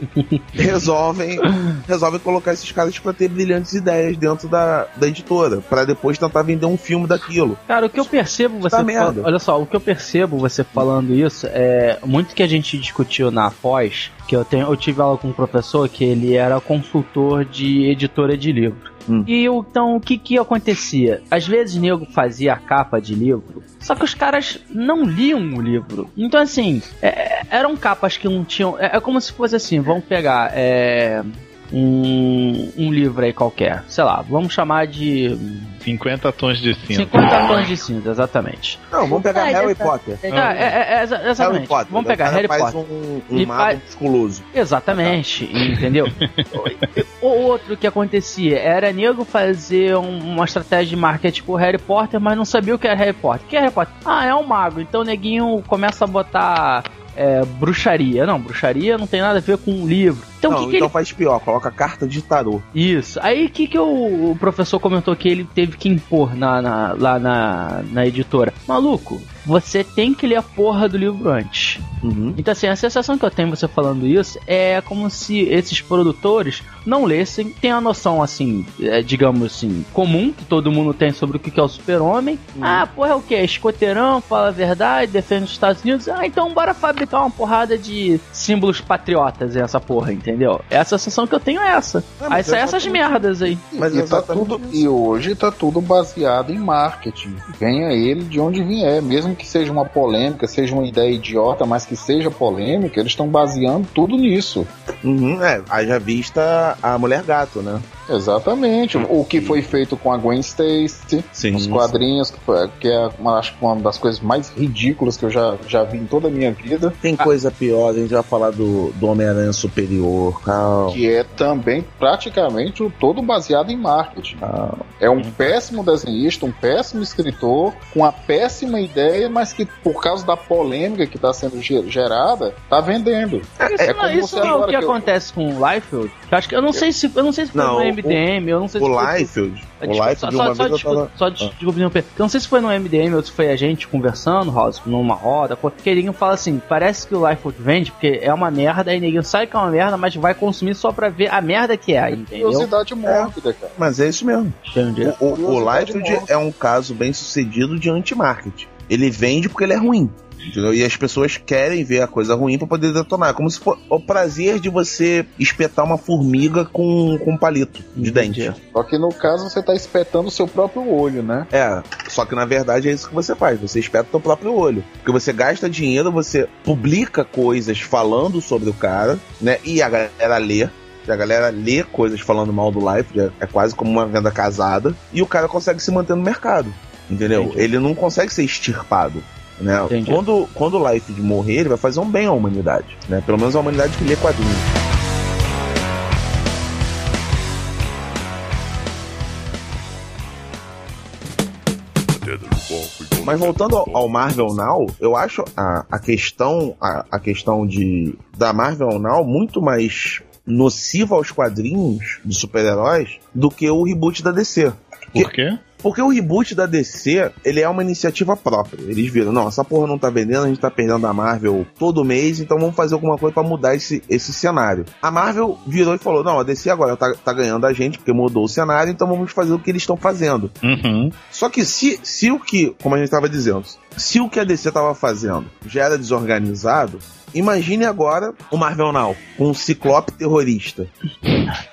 resolvem, resolvem colocar esses caras para ter brilhantes ideias dentro da, da editora, para depois tentar vender um filme daquilo. Cara, o que eu percebo você Tá fal- merda. olha só, o que eu percebo você falando isso é muito que a gente discutiu na pós, que eu tenho, eu tive aula com um professor que ele era consultor de editora de livro. Hum. E então o que que acontecia? Às vezes nego fazia a capa de livro, só que os caras não liam o livro. Então assim, é- eram capas que não tinham, é, é como se fosse assim, vamos pegar é, um, um livro aí qualquer, sei lá, vamos chamar de 50 tons de cinza. 50 tons de cinza, exatamente. Não, vamos pegar Harry dessa- Potter. É, é, é, é, exa- exatamente. Harry Potter. Vamos pegar Harry faz Potter. um, um E mago faz- musculoso. Exatamente, entendeu? o outro que acontecia era nego fazer um- uma estratégia de marketing pro Harry Potter, mas não sabia o que era Harry Potter. O que é Harry Potter? Ah, é um mago. Então o neguinho começa a botar é, bruxaria. Não, bruxaria não tem nada a ver com um livro. Então não, que, que então ele faz pior, coloca carta de tarô. Isso. Aí o que, que o, o professor comentou que ele teve que impor na, na- lá na, na editora? Maluco, você tem que ler a porra do livro antes. Uhum. Então, assim, a sensação que eu tenho você falando isso é como se esses produtores não lessem, tem a noção, assim, é, digamos assim, comum, que todo mundo tem sobre o que que é o super-homem. Ah, porra, é o que? Escoteirão, fala a verdade, defende os Estados Unidos. Ah, então bora fabricar uma porrada de símbolos patriotas essa porra, entendeu? Essa sensação que eu tenho é essa. Ah, aí é essas merdas aí. Mas e, tá tudo, e hoje tá tudo baseado em marketing. Venha ele de onde vier. Mesmo que seja uma polêmica, seja uma ideia idiota, mas que seja polêmica, eles estão baseando tudo nisso. Uhum, é, haja vista a mulher gato, né? Exatamente. O que foi feito com a Gwen Stacy, Sim. os quadrinhos, que, foi- que é uma, acho que uma das coisas mais ridículas que eu já, já vi em toda a minha vida. Tem coisa pior, a gente vai falar do, do Homem-Aranha Superior, calma. Que é também praticamente o todo baseado em marketing. É um péssimo desenhista, um péssimo escritor, com uma péssima ideia, mas que por causa da polêmica que está sendo ge- gerada, tá vendendo. Isso, É não, como isso você não é o que que eu- acontece com o Liefeld. Eu acho que eu não sei se eu não sei se foi Não, MDM, eu não sei se O foi Liefeld, o Desculpa, Liefeld, só, uma só, só, vez eu desculpa, tava... só des- desculpa interromper. Eu não sei se foi no MDM ou se foi a gente conversando, Rosa, numa roda, porque ninguém fala assim, parece que o Life vende porque é uma merda, aí ninguém sabe que é uma merda, mas vai consumir só pra ver a merda que é, entendeu? Curiosidade mórbida, cara. Mas é isso mesmo. Entendi. O, o, o Liefeld é um caso bem sucedido de anti-marketing. Ele vende porque ele é ruim. Entendeu? E as pessoas querem ver a coisa ruim pra poder detonar. Como se for o prazer de você espetar uma formiga com, com um palito de dente. Só que no caso você tá espetando o seu próprio olho, né? É, só que na verdade é isso que você faz. Você espeta o seu próprio olho. Porque você gasta dinheiro, você publica coisas falando sobre o cara, né? E a galera lê. E a galera lê coisas falando mal do Life, é- é quase como uma venda casada, e o cara consegue se manter no mercado. Entendeu? Entendi. Ele não consegue ser extirpado. Né? Entendi. Quando, quando o Life morrer, ele vai fazer um bem à humanidade. Né? Pelo menos a humanidade que lê quadrinhos. Mas voltando ao, ao Marvel Now, eu acho a, a questão a, a questão de da Marvel Now muito mais nociva aos quadrinhos de super-heróis do que o reboot da DC. Por quê? Porque o reboot da DC, ele é uma iniciativa própria. Eles viram, não, essa porra não tá vendendo, a gente tá perdendo a Marvel todo mês, então vamos fazer alguma coisa pra mudar esse, esse cenário. A Marvel virou e falou, não, a DC agora tá, tá ganhando a gente, porque mudou o cenário, então vamos fazer o que eles estão fazendo. Uhum. Só que se, se o que, como a gente tava dizendo, se o que a DC tava fazendo já era desorganizado, imagine agora o Marvel Now, com um ciclope terrorista.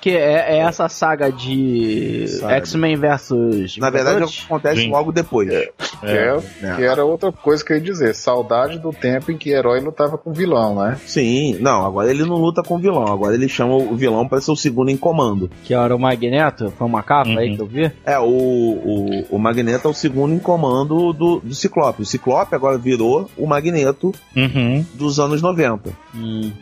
Que é, é essa saga de. X-Men versus. Na verdade, é o Vingadores? que acontece Sim. logo depois. Que, é, né? que era outra coisa que eu ia dizer. Saudade do tempo em que herói lutava com vilão, né? Sim, não, agora ele não luta com o vilão, agora ele chama o vilão pra ser o segundo em comando. Que era o Magneto, foi uma capa aí Uhum. que eu vi. É, o, o, o Magneto é o segundo em comando do, do Ciclope. O Ciclope agora virou o Magneto Uhum. dos anos 90.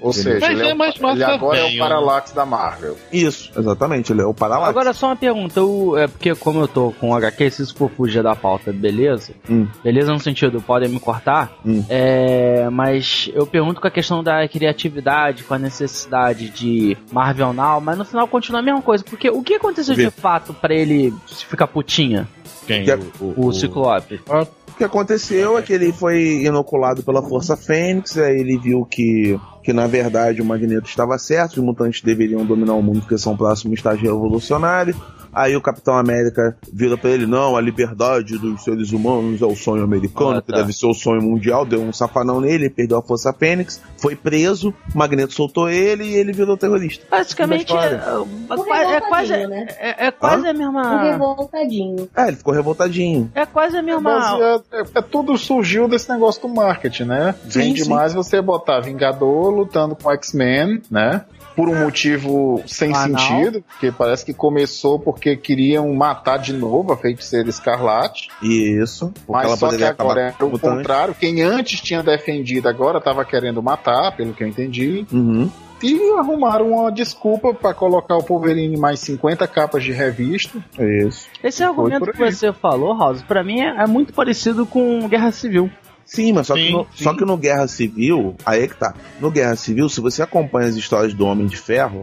Ou seja, Mas ele, é é, o- ele agora é velho, o Parallax da Marvel. Isso, exatamente, ele é o Parallax. Agora só uma pergunta, o- é porque como eu tô com HQ, se isso for fugir da pauta, beleza? Hum. Beleza no sentido, podem me cortar? Hum. É, mas eu pergunto com a questão da criatividade, com a necessidade de Marvel Now, mas no final continua a mesma coisa, porque o que aconteceu Vê. de fato pra ele ficar putinha, Quem? Que é- o, Ciclope? O que aconteceu é que ele foi inoculado pela Força Fênix, aí ele viu que, que na verdade o Magneto estava certo, os mutantes deveriam dominar o mundo porque são o próximo estágio revolucionário. Aí o Capitão América vira pra ele, não, a liberdade dos seres humanos é o sonho americano, Ah, que tá. deve ser o sonho mundial, deu um safanão nele, ele perdeu a Força Fênix, foi preso, o Magneto soltou ele e ele virou terrorista. Basicamente, é, é, qua- é quase, né? é, é quase a mesma... revoltadinho. É, ele ficou revoltadinho. É quase a É, mesma... baseado- é- é tudo surgiu desse negócio do marketing, né? Sim, Vende sim. mais você botar Vingador lutando com X-Men, né? Por um motivo sem Ah, não. sentido, porque parece que começou porque queriam matar de novo a feiticeira Escarlate. Isso. Mas ela só que agora com o contrário. Quem antes tinha defendido agora estava querendo matar, pelo que eu entendi. Uhum. E arrumaram uma desculpa para colocar o Wolverine em mais 50 capas de revista. Isso. Esse argumento que você falou, House, pra mim é, é muito parecido com Guerra Civil. Sim, mas só, Sim, que no, sim. só que no Guerra Civil, aí é que tá. No Guerra Civil, se você acompanha as histórias do Homem de Ferro,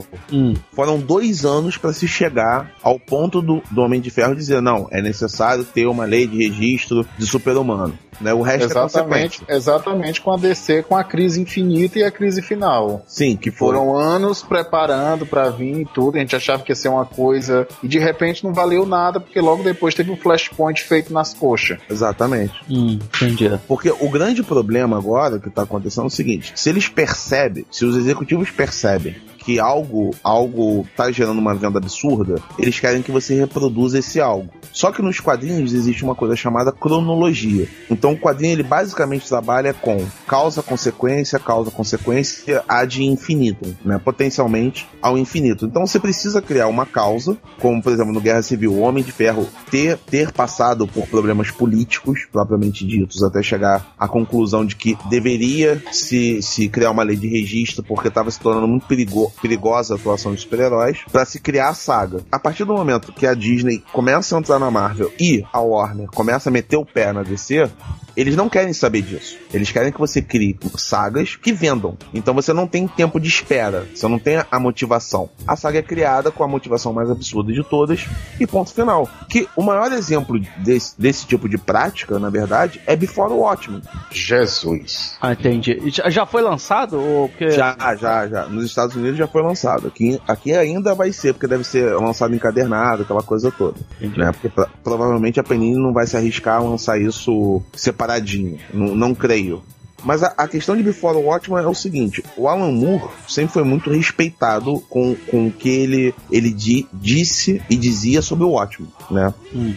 foram dois anos pra se chegar ao ponto do, do Homem de Ferro dizer: não, é necessário ter uma lei de registro de super-humano. Né? O resto é Exatamente, consequência. exatamente com a DC, com a crise infinita e a crise final. Sim, que foram. Foram anos preparando pra vir e tudo. A gente achava que ia ser uma coisa e de repente não valeu nada porque logo depois teve um flashpoint feito nas coxas. Exatamente. Hum, entendi. Porque o grande problema agora que tá acontecendo é o seguinte: se eles percebem, se os executivos percebem que algo algo tá gerando uma venda absurda, eles querem que você reproduza esse algo. Só que nos quadrinhos existe uma coisa chamada cronologia. Então o quadrinho ele basicamente trabalha com causa consequência, causa consequência ad infinitum, né? Potencialmente ao infinito. Então você precisa criar uma causa, como por exemplo no Guerra Civil, o Homem de Ferro ter ter passado por problemas políticos propriamente ditos até chegar à conclusão de que deveria se, se criar uma lei de registro porque estava se tornando muito perigo, perigosa atuação de super-heróis para se criar a saga. A partir do momento que a Disney começa a entrar na Marvel e a Warner começa a meter o pé na DC, eles não querem saber disso. Eles querem que você crie sagas que vendam. Então você não tem tempo de espera. Você não tem a motivação. A saga é criada com a motivação mais absurda de todas e ponto final. Que o maior exemplo desse, desse tipo de prática, na verdade, é Before Watchmen. Jesus. Ah, entendi. Já, já foi lançado? Ou porque... Já, já, já. Nos Estados Unidos já foi lançado. Aqui, aqui ainda vai ser, porque deve ser lançado encadernado, aquela coisa toda. Entendi. Né? Porque pro- provavelmente a Panini não vai se arriscar a lançar isso Não, não creio. Mas a, a questão de Before the Watchmen é o seguinte: o Alan Moore sempre foi muito respeitado com, com o que ele, ele di- disse e dizia sobre o Watchmen, né?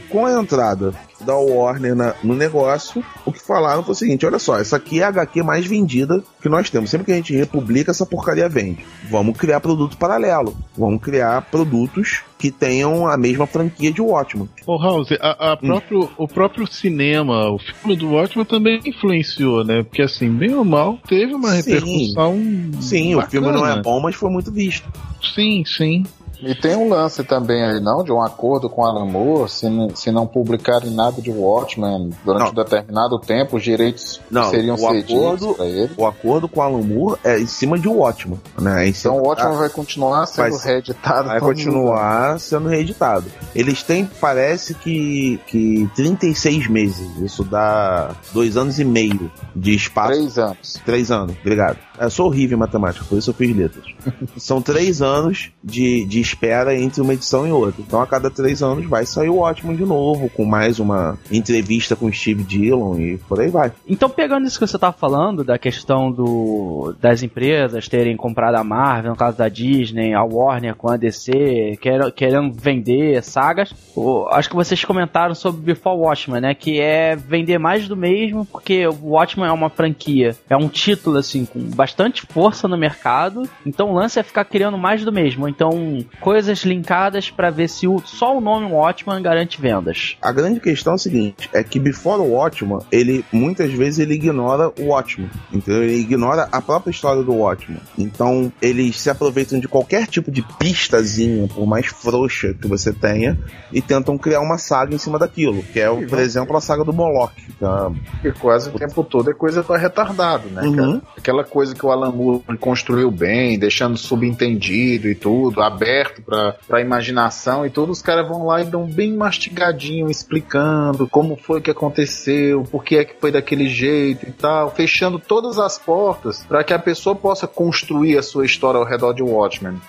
Com a entrada da Warner na- no negócio, o que falaram foi o seguinte: olha só, essa aqui é a HQ mais vendida que nós temos. Sempre que a gente republica, essa porcaria vende. Vamos criar produto paralelo. Vamos criar produtos que tenham a mesma franquia de Watchmen. Ô, House, a, a próprio, o próprio cinema, o filme do Watchmen também influenciou, né? Porque, assim, bem ou mal, teve uma Sim. repercussão. Sim, o filme não é bom, mas foi muito visto. Sim, sim. E tem um lance também aí, não? De um acordo com Alan Moore, se, não- se não publicarem nada de Watchmen durante Não. um determinado tempo, os direitos Não, seriam o acordo- pra ele. O acordo com o Alan Moore é em cima de Watchmen, né? Então o Watchmen vai continuar sendo vai- reeditado. vai continuar sendo reeditado. Eles têm, parece que, que 36 meses. Isso dá dois anos e meio de mundo. espaço. Três anos. Três anos, obrigado. Eu sou horrível em matemática, por isso eu fiz letras. São três anos de, de espera entre uma edição e outra. Então a cada três anos vai sair o Ótimo de novo, com mais uma entrevista com o Steve Dillon e por aí vai. Então, pegando isso que você tava falando, da questão do, das empresas terem comprado a Marvel, no caso da Disney, a Warner com a DC, quer- querendo vender sagas, o- acho que vocês comentaram sobre Before Watchmen, né? Que é vender mais do mesmo, porque o Watchmen é uma franquia, é um título, assim, com bastante força no mercado, então o lance é ficar criando mais do mesmo. Então, coisas linkadas pra ver se o- só o nome Watchmen garante vendas. A grande questão é o seguinte, é que Before o Watchman, ele muitas vezes ele ignora o Watchman, entendeu? Ele ignora a própria história do Watchman. Então, eles se aproveitam de qualquer tipo de pistazinha, por mais frouxa que você tenha, e tentam criar uma saga em cima daquilo, que é, o, por exemplo, a saga do Moloch. que é uma- E quase o tempo todo é coisa pra retardado, né, Uhum. Aquela coisa que o Alan Moore construiu bem, deixando subentendido e tudo, aberto pra, pra imaginação e tudo, os caras vão lá e dão bem mastigadinho, explicando como foi que aconteceu, por que é que foi daquele jeito e tal, fechando todas as portas pra que a pessoa possa construir a sua história ao redor de Watchmen.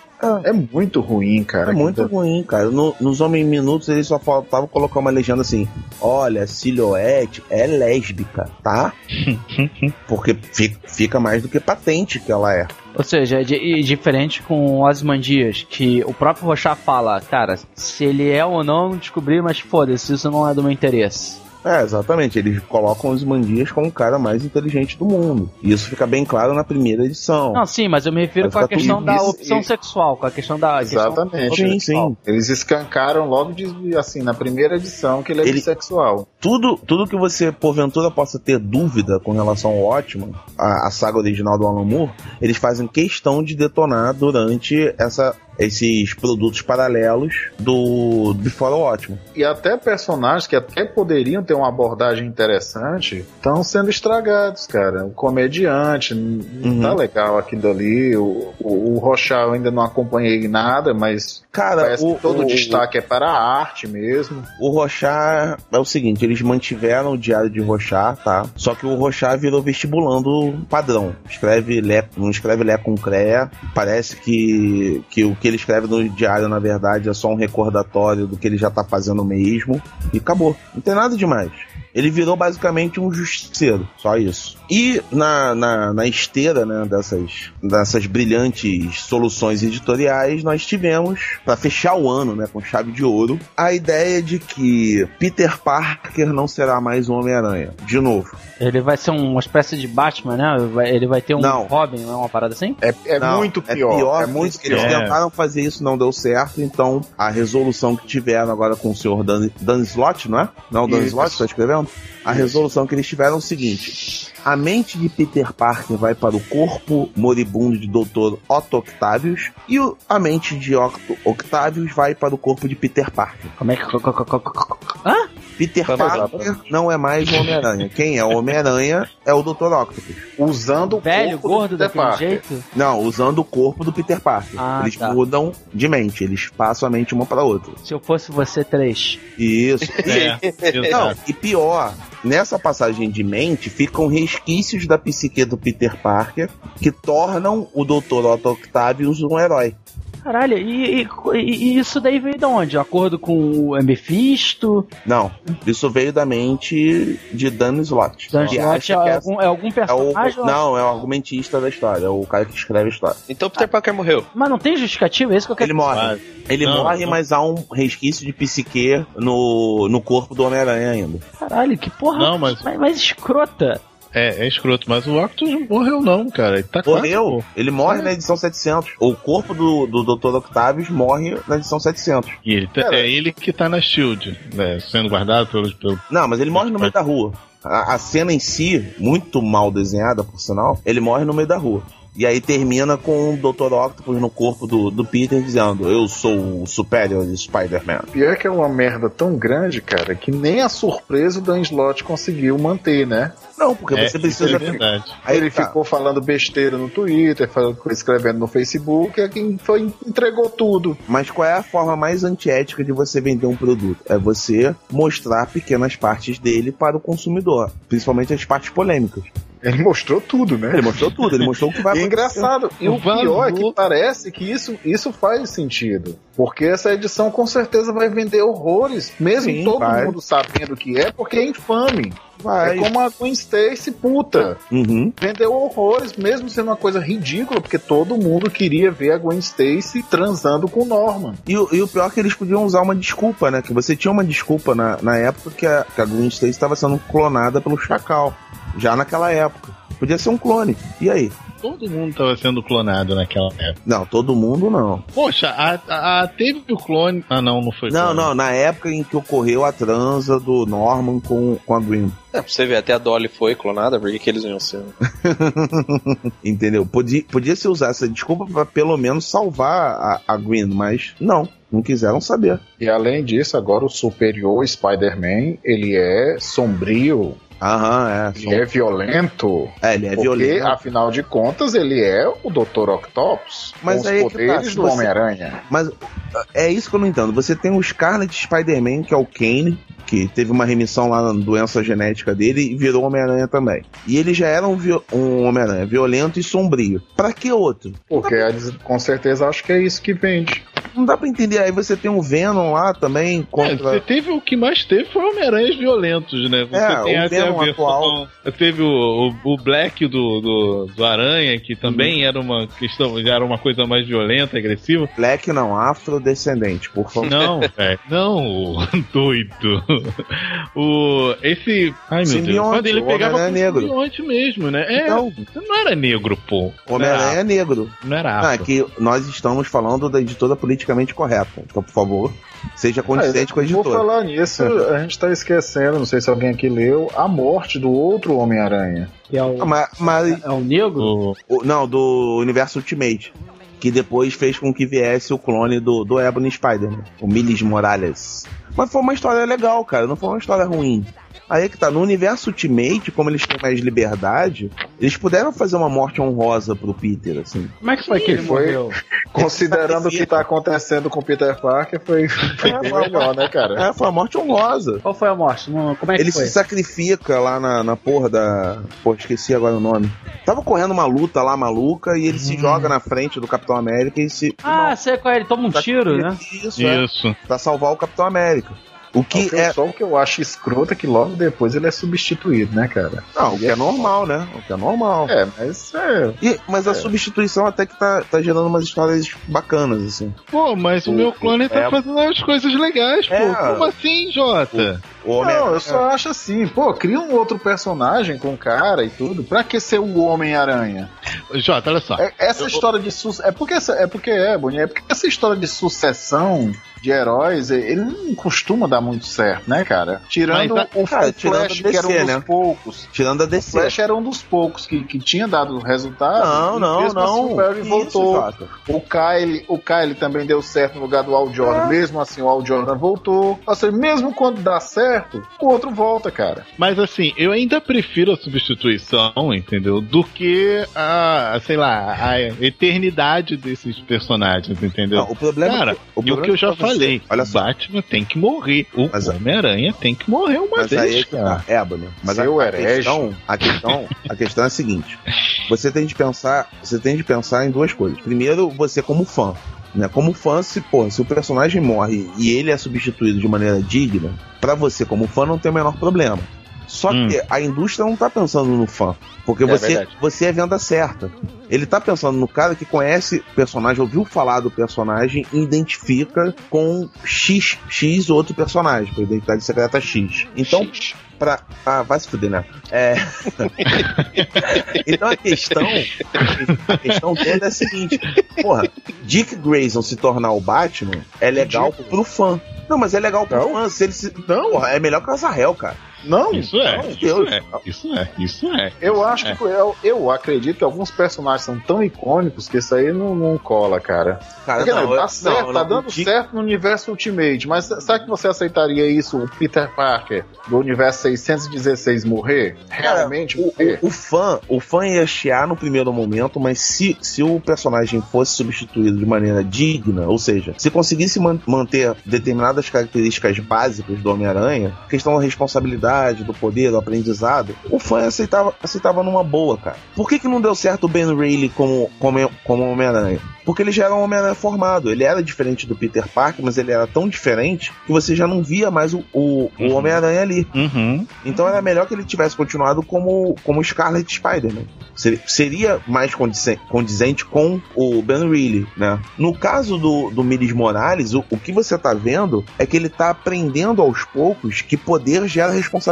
É muito ruim, cara. É muito ruim, cara. No- nos Homens Minutos eles só faltavam colocar uma legenda assim: olha, Silhouette é lésbica, tá? Porque fi- fica mais do que patente que ela é. Ou seja, é di- diferente com Ozymandias, que o próprio Rochar fala, cara, se ele é ou não, não descobri, mas foda-se, isso não é do meu interesse. É, exatamente. Eles colocam os Mandias como o cara mais inteligente do mundo. E isso fica bem claro na primeira edição. Não, sim, mas eu me refiro Vai com a tudo questão da opção e- sexual, com a questão da questão Exatamente. Sim, sim. Eles escancaram logo de, assim, na primeira edição que ele é Ele- bissexual. Tudo, tudo que você, porventura, possa ter dúvida com relação ao Ótimo, a, a saga original do Alan Moore, eles fazem questão de detonar durante essa, esses produtos paralelos do Before Ótimo. E até personagens que até poderiam ter uma abordagem interessante estão sendo estragados, cara. O comediante, não Uhum. tá legal aquilo ali. O, o, o Rochal eu ainda não acompanhei nada, mas Cara, parece o, que todo o, o destaque é para a arte mesmo. O Rochar é o seguinte, eles mantiveram o diário de Rochar, tá? Só que o Rochar virou vestibulando padrão. Escreve Lé, não escreve Lé com Cré. Parece que, que o que ele escreve no diário, na verdade, é só um recordatório do que ele já tá fazendo mesmo. E acabou. Não tem nada demais. Ele virou basicamente um justiceiro, só isso. E na, na, na esteira né, dessas, dessas brilhantes soluções editoriais, nós tivemos, para fechar o ano né, com chave de ouro, a ideia de que Peter Parker não será mais um Homem-Aranha. De novo. Ele vai ser uma espécie de Batman, né? Ele vai ter um Não. Robin, não é uma parada assim? É, é Não, muito pior. É, muito pior. Eles tentaram fazer isso, não deu certo. Então, a resolução que tiveram agora com o senhor Dan, Dan Slott, não é? Não, Dan Isso. Slott, está escrevendo? A resolução que eles tiveram é o seguinte: a mente de Peter Parker vai para o corpo moribundo de Dr. Otto Octavius e o- a mente de Otto Octavius vai para o corpo de Peter Parker. Como é que. Hã? Peter Tá Parker não é mais o Homem-Aranha. Quem é o Homem-Aranha é o Dr. Octopus. Usando o Velho, corpo do gordo Peter daquele Parker. jeito? Não, usando o corpo do Peter Parker. Ah, eles tá. mudam de mente, eles passam a mente uma para outra. Se eu fosse você, três. Isso. É, Não, e pior, nessa passagem de mente ficam resquícios da psique do Peter Parker que tornam o Dr. Otto Octavius um herói. Caralho, e, e- e isso daí veio de onde? Acordo com o Mephisto? Não, isso veio da mente de Dan Slott. Dan Slott é essa- algum, é algum é o, personagem? não, é o argumentista da história, é o cara que escreve a história. Então Peter Parker morreu. Mas não tem justificativa? É isso que eu quero Ele morre. Ele Não, morre, não. mas há um resquício de psique no, no corpo do Homem-Aranha ainda. Caralho, que porra Não, mas- mais, mais escrota. É, é escroto, mas o Octopus não morreu não, cara. Ele tá quase, Morreu? pô. Ele morre na edição 700. O corpo do, do Dr. Octavius morre na edição 700. E ele tá- é ele que tá na Shield, né, sendo guardado pelo, pelo Não, mas ele morre no meio da rua. A, a cena em si, muito mal desenhada, por sinal, ele morre no meio da rua. E aí termina com o Dr. Octopus no corpo do, do Peter dizendo: Eu sou o superior de Spider-Man. Pior que é uma merda tão grande, cara, que nem a surpresa o Dan Slott conseguiu manter, né? Não, porque É, você isso é precisa. verdade. Aí ele tá. ficou falando besteira no Twitter, falando- escrevendo no Facebook, é quem foi, entregou tudo. Mas qual é a forma mais antiética de você vender um produto? É você mostrar pequenas partes dele para o consumidor, principalmente as partes polêmicas. Ele mostrou tudo, né? Ele mostrou tudo, ele mostrou o que vai acontecer. engraçado. E o Vazou. pior é que parece que isso, isso faz sentido. Porque essa edição com certeza vai vender horrores, mesmo Sim, todo vai. mundo sabendo que é, porque é infame. Vai. É como a Gwen Stacy puta. Uhum. Vendeu horrores, mesmo sendo uma coisa ridícula, porque todo mundo queria ver a Gwen Stacy transando com o Norman. E, o- e o pior é que eles podiam usar uma desculpa, né? Que você tinha uma desculpa na, na época que a, que a Gwen Stacy estava sendo clonada pelo Chacal. Já naquela época. Podia ser um clone. E aí? Todo mundo tava sendo clonado naquela época. Não, todo mundo não. Poxa, a, a- a- teve o clone. Ah, não, não foi Não, clone. não, na época em que ocorreu a transa do Norman com, com a Gwen. É, pra você ver, até a Dolly foi clonada, por que que eles iam ser? Entendeu? Podia, podia se usar essa desculpa pra pelo menos salvar a, a Gwen, mas não, não quiseram saber. E além disso, agora o superior Spider-Man, ele é sombrio, Aham, é. ele é violento. É, ele é porque, violento. afinal de contas, ele é o Dr. Octopus Mas com é os que tá, poderes se do você- Homem-Aranha. Mas é isso que eu não entendo. Você tem o Scarlet Spider-Man, que é o Kane, que teve uma remissão lá na doença genética dele e virou Homem-Aranha também. E ele já era um, um Homem-Aranha violento e sombrio. Pra que outro? Porque com certeza acho que é isso que vende. Não dá pra entender. Aí você tem o Venom lá também É, contra. você teve o que mais teve foi Homem-Aranhas violentos, né? Você É, tem o até a Venom versão. atual. Teve o, o, o Black do, do, do Aranha, que também Uhum. era uma questão, já era uma coisa mais violenta, agressiva. Black não, afrodescendente, por favor. Não, velho. Não, doido. O. Esse. Ai, meu Deus. Simbionte, Quando ele pegava com negro. simbionte mesmo, né? É. Então- Não era negro, pô. Homem-Aranha é negro. Não era afro. que nós estamos falando da editora politicamente correta. Então, por favor, seja condizente com a Vou editora. falar nisso, a gente tá esquecendo, não sei se alguém aqui leu, a morte do outro Homem-Aranha. Que é o, Ah, Mas, mas é o negro? O- O- não, do universo Ultimate. Que depois fez com que viesse o clone do, do Ebony Spider-Man, o Miles Morales. Mas foi uma história legal, cara, não foi uma história ruim. Aí é que tá, no universo Ultimate, como eles têm mais liberdade, eles puderam fazer uma morte honrosa pro Peter, assim. Como é que foi que ele foi- morreu? Considerando o que tá acontecendo com o Peter Parker, foi, foi É, bem foi- melhor, né, cara? É, foi uma morte honrosa. Qual foi a morte? Como é que Ele foi? se sacrifica lá na, na porra da. Pô, esqueci agora o nome. Tava correndo uma luta lá maluca e ele se joga na frente do Capitão América e se. Ah, sei qual é, ele toma um tiro, né? Isso, é. Isso. Pra salvar o Capitão América. O que Que é. Só o que eu acho escroto é que logo depois ele é substituído, né, cara? Não, o que é normal, né? O que é normal. É, mas é. E- mas a substituição até que tá, tá gerando umas histórias bacanas, assim. Pô, mas o, O- meu clone tá é- fazendo as coisas legais, pô. É. Como assim, Jota? O Homem Não, eu só acho assim, pô, cria um outro personagem com cara e tudo. Pra que ser o Homem-Aranha? Jota, olha só. É- essa história de sucessão. É porque essa- é porque é, Boninho, é porque essa história de sucessão de heróis, ele não costuma dar muito certo, né, cara? Tirando Mas, o, cara, o tirando Flash, a que era um DC, dos né? poucos. Tirando a O DC. Flash era um dos poucos que, que tinha dado resultado. Não, não, mesmo assim não. o Barry voltou. isso, o Kyle, o Kyle também deu certo no lugar do Al Jordan. É. Mesmo assim, o Al Jordan voltou. Ou seja, mesmo quando dá certo, o outro volta, cara. Mas assim, eu ainda prefiro a substituição, entendeu? Do que a, sei lá, a eternidade desses personagens, entendeu? Não, o problema Cara, é que- o e o problema que eu é já falei, Olha o só. Batman tem que morrer. O Mas- Homem-Aranha tem que morrer uma Mas aí vez, é que cara. tá, Ébano. Mas a, Seu a herege. questão, a questão, a questão é a seguinte: você tem de pensar, você tem de pensar em duas coisas. Primeiro, você como fã. Né? Como fã, se, pô, se o personagem morre e ele é substituído de maneira digna, pra você como fã não tem o menor problema. Só Hum. que a indústria não tá pensando no fã. Porque É você, verdade. você é venda certa. Ele tá pensando no cara que conhece o personagem, ouviu falar do personagem e identifica com X, X outro personagem, com a identidade secreta X. Então, pra. Ah, vai se fuder, né? É. então a questão. A questão toda é a seguinte: porra, Dick Grayson se tornar o Batman é legal pro fã. Não, mas é legal pro fã. Se ele se... Não, é melhor que o Azarel, cara. Não, Isso é, Meu isso Deus. é, isso é, isso é. eu acho É. que eu, eu acredito que alguns personagens são tão icônicos que isso aí não, não cola, cara. Cara, Porque, não, eu- tá certo, não, tá não, dando o certo no universo Ultimate, mas será que você aceitaria isso, o Peter Parker do universo 616 morrer? Realmente O, morrer? o, o fã, o fã ia chiar no primeiro momento, mas se, se o personagem fosse substituído de maneira digna, ou seja, se conseguisse man- manter determinadas características básicas do Homem-Aranha, questão da responsabilidade, do poder, do aprendizado, o fã aceitava, aceitava numa boa, cara. Por que, que não deu certo o Ben Reilly como, como, como Homem-Aranha? Porque ele já era um Homem-Aranha formado. Ele era diferente do Peter Parker, mas ele era tão diferente que você já não via mais o, o, o Uhum. Homem-Aranha ali. Uhum. Então era melhor que ele tivesse continuado como, como Scarlet Spider-Man. Ser- Seria mais condize- condizente com o Ben Reilly, né? No caso do, do Miles Morales, o, o que você tá vendo é que ele tá aprendendo aos poucos que poder gera responsabilidade.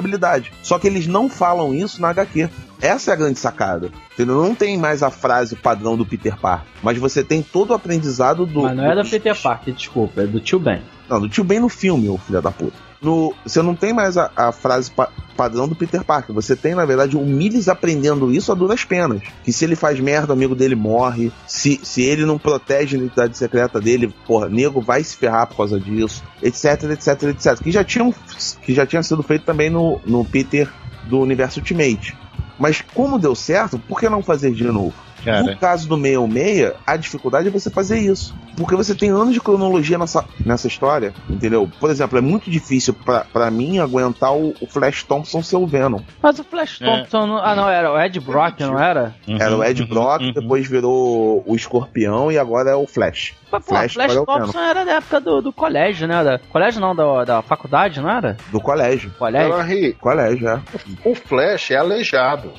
Só que eles não falam isso na HQ. Essa é a grande sacada. Entendeu? Não tem mais a frase padrão do Peter Parker, mas você tem todo o aprendizado do. Mas não é do do Peter Parker, desculpa, é do tio Ben. não, do tio Ben no filme, ô filho da puta. No, você não tem mais a, a frase pa- padrão do Peter Parker. Você tem, na verdade, o Miles aprendendo isso a duras penas. Que se ele faz merda, o amigo dele morre. Se, se ele não protege a identidade secreta dele, porra, nego vai se ferrar por causa disso. Etc, etc, etc. Que já, tinham, que já tinha sido feito também no, no Peter do universo Ultimate. Mas como deu certo, por que não fazer de novo? Cara, No caso do 66, a dificuldade é você fazer isso. Porque você tem anos de cronologia nessa, nessa história, entendeu? Por exemplo, é muito difícil pra, pra mim aguentar o, o Flash Thompson ser o Venom. Mas o Flash É. Thompson. não- Ah, não, era o Ed Brock, não era? uhum, Era o Ed uhum, Brock, uhum. depois virou o Escorpião e agora é o Flash. Mas, pô, Flash, é o Thompson era da época do, do colégio, né? Da, colégio não, da, da faculdade, não era? Do colégio. Colégio? Colégio, é. O Flash é aleijado.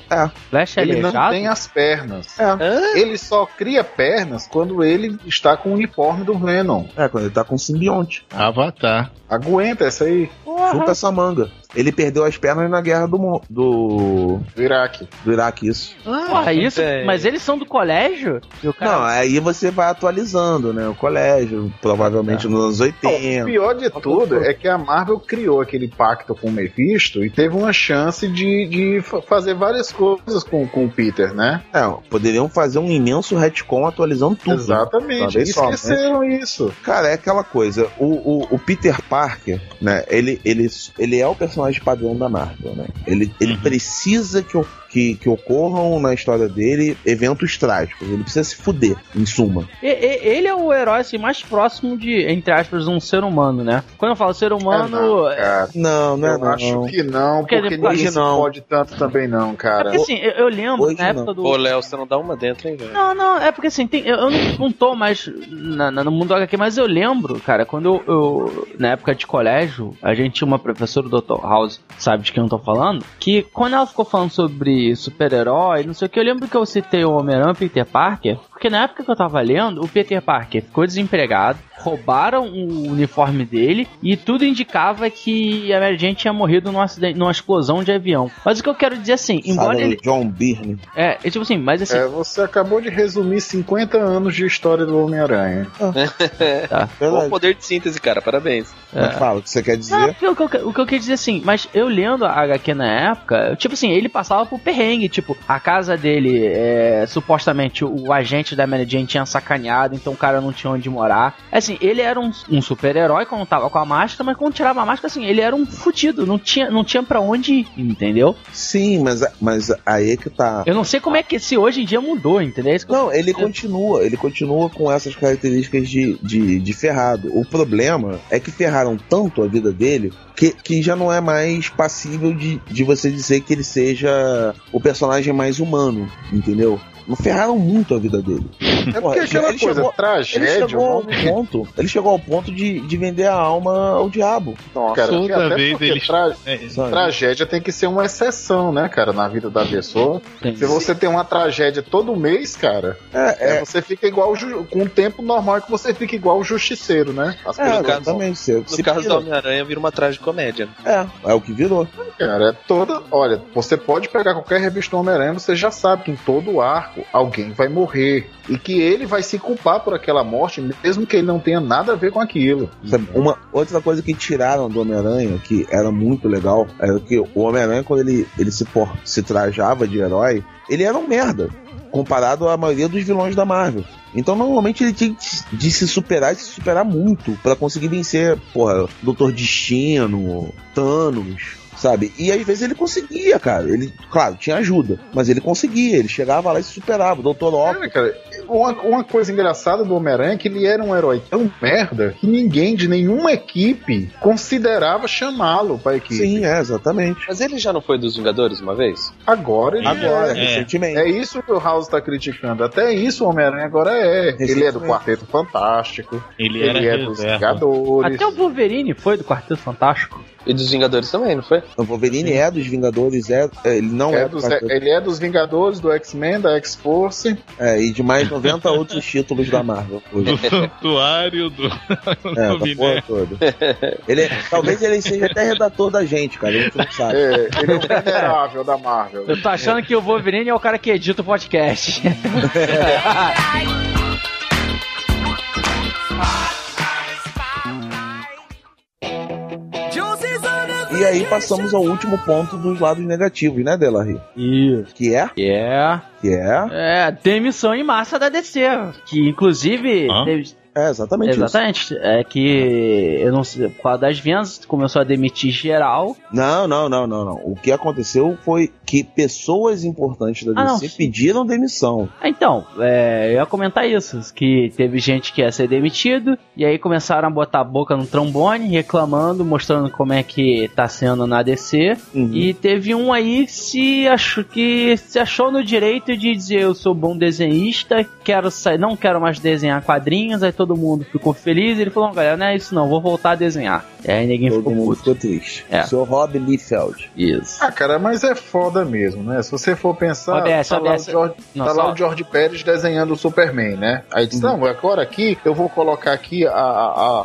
Flash é ele não aleijado? tem as pernas. É. Ele só cria pernas quando ele está com o uniforme do Venom. É, quando ele tá com simbionte. Avatar. Aguenta essa aí, Chupa essa manga. Ele perdeu as pernas na guerra do, do, do Iraque. do Iraque, isso. Porra, isso? tem. Mas eles são do colégio? E o cara... Não, aí você vai atualizando, né? O colégio, provavelmente nos anos Não, 80. o pior de tudo é que a Marvel criou aquele pacto com o Mephisto e teve uma chance de, de fa- fazer várias coisas com, com o Peter, né? É, poderiam fazer um imenso retcon atualizando tudo. Exatamente. Talvez só, né? Esqueceram isso. Cara, é aquela coisa. O, o, o Peter Parker, né? Ele, ele, ele é o personagem padrão da Marvel, né? Ele, ele Uhum. precisa que, o- que, que ocorram na história dele eventos trágicos. Ele precisa se fuder, em suma. E- e- ele é o herói assim, mais próximo de, entre aspas, um ser humano, né? Quando eu falo ser humano. não, cara. Não, não é Eu não. acho que não, Porque porque, depois- ninguém não. pode tanto também não, É cara. porque assim, eu, eu lembro Hoje na época não. do. Ô, Léo, você não dá uma dentro, hein, velho? Não, não, é porque assim, tem- eu, eu não, não tô mais na- na- no mundo do HQ, mas eu lembro, cara, quando eu, eu- na época de colégio, a gente tinha uma professora, o Dr. House, sabe de quem eu tô falando, que quando ela ficou falando sobre super-herói, não sei o que, eu lembro que eu citei o Homem-Aranha e o Peter Parker, porque na época que eu tava lendo, o Peter Parker ficou desempregado, roubaram o uniforme dele e tudo indicava que a Mary Jane tinha morrido num acidente, numa explosão de avião. Mas o que eu quero dizer assim, embora Sabe, ele. John Byrne. É, é tipo assim, mas assim, É, você acabou de resumir 50 anos de história do Homem-Aranha. tá. Bom Verdade. poder de síntese, cara, parabéns. Mas fala o que você quer Não, dizer. porque o, que eu, o que eu queria dizer assim, mas eu lendo a HQ na época, eu, tipo assim, ele passava por perrengue, tipo, a casa dele, é, supostamente o agente da Mary Jane tinha sacaneado, então o cara não tinha onde morar. Assim, ele era um, um super-herói quando tava com a máscara, mas quando tirava a máscara, assim, ele era um fudido, não tinha, não tinha pra onde ir, entendeu? Sim, mas, mas aí é que tá. Eu não sei como é que se hoje em dia mudou, entendeu? É que eu- Não, ele continua, ele continua com essas características de, de, de ferrado. O problema é que ferraram tanto a vida dele que, que já não é mais passível de, de você dizer que ele seja o personagem mais humano, entendeu? Não ferraram muito a vida dele. É porque aquela ele coisa, chegou- Ele tragédia. chegou ao o nome- ponto, ele chegou ao ponto de, de vender a alma ao diabo. Nossa, cara, Toda até vez eles- tra- É? Tragédia tem que ser uma exceção, né, cara, na vida da pessoa. Tem- Se você tem uma tragédia todo mês, cara, É, é, é, você fica igual o ju- com o tempo normal é que você fica igual o justiceiro, né? As é pessoas exatamente. Você, No se caso do pira. Homem-Aranha, vira uma tragicomédia. É, é o que virou. Cara, é toda. Olha, você pode pegar qualquer revista do Homem-Aranha, você já sabe que em todo alguém vai morrer. E que ele vai se culpar por aquela morte, mesmo que ele não tenha nada a ver com aquilo. Uma outra coisa que tiraram do Homem-Aranha, que era muito legal, era que o Homem-Aranha, quando ele, ele se, por- se trajava de herói, ele era um merda. Comparado à maioria dos vilões da Marvel. Então, normalmente, ele tinha de se superar e se superar muito pra conseguir vencer, porra, Doutor Destino, Thanos, sabe? E às vezes ele conseguia, cara. Ele, claro, tinha ajuda, mas ele conseguia, ele chegava lá e se superava. O Doutor Octopus. Cara, cara, uma, uma coisa engraçada do Homem-Aranha é que ele era um herói tão merda que ninguém de nenhuma equipe considerava chamá-lo pra equipe. Sim, é, exatamente. Mas ele já não foi dos Vingadores uma vez? Agora ele Agora, É. recentemente. É isso que o House tá criticando. Até isso o Homem-Aranha agora é. Ele é do. Quarteto Fantástico. Ele, Ele, era é dos reserva. Vingadores. Até o Wolverine foi do Quarteto Fantástico. E dos Vingadores também, não foi? O Wolverine é dos Vingadores, é, é, ele não é, É do dos- Quarteto- ele é dos Vingadores, do X-Men, da X-Force. é, e de mais 90 outros títulos da Marvel. hoje. Do santuário do. É, do da porra toda. Ele é- talvez ele seja até redator da gente, cara. A gente não sabe. É, ele é o venerável da Marvel. Eu tô achando que o Wolverine é o cara que edita o podcast. E aí passamos ao último ponto dos lados negativos, né, Delarry? Isso. Que é? É. Que é? É, demissão em massa da DC. Que inclusive. Hã? teve- É exatamente isso. Exatamente. É que eu não sei, por causa das vendas, começou a demitir geral. Não, não, não, não, não. O que aconteceu foi que pessoas importantes da Ah, DC sim. pediram demissão. Ah, Então, é, eu ia comentar isso, que teve gente que ia ser demitido, e aí começaram a botar a boca no trombone, reclamando, mostrando como é que tá sendo na DC. Uhum. E teve um aí se achou, que se achou no direito de dizer eu sou bom desenhista, quero sair, não quero mais desenhar quadrinhos, aí todo mundo ficou feliz, e ele falou, galera, não é isso não, vou voltar a desenhar. E aí ninguém Todo ficou mundo ficou triste. É. Seu Rob Liefeld. Isso. Ah, cara, mas é foda mesmo, né? Se você for pensar, OBS, tá, lá, OBS. o George, Não, tá só- lá o George Pérez desenhando o Superman, né? Aí diz, não, agora aqui eu vou colocar aqui a... a-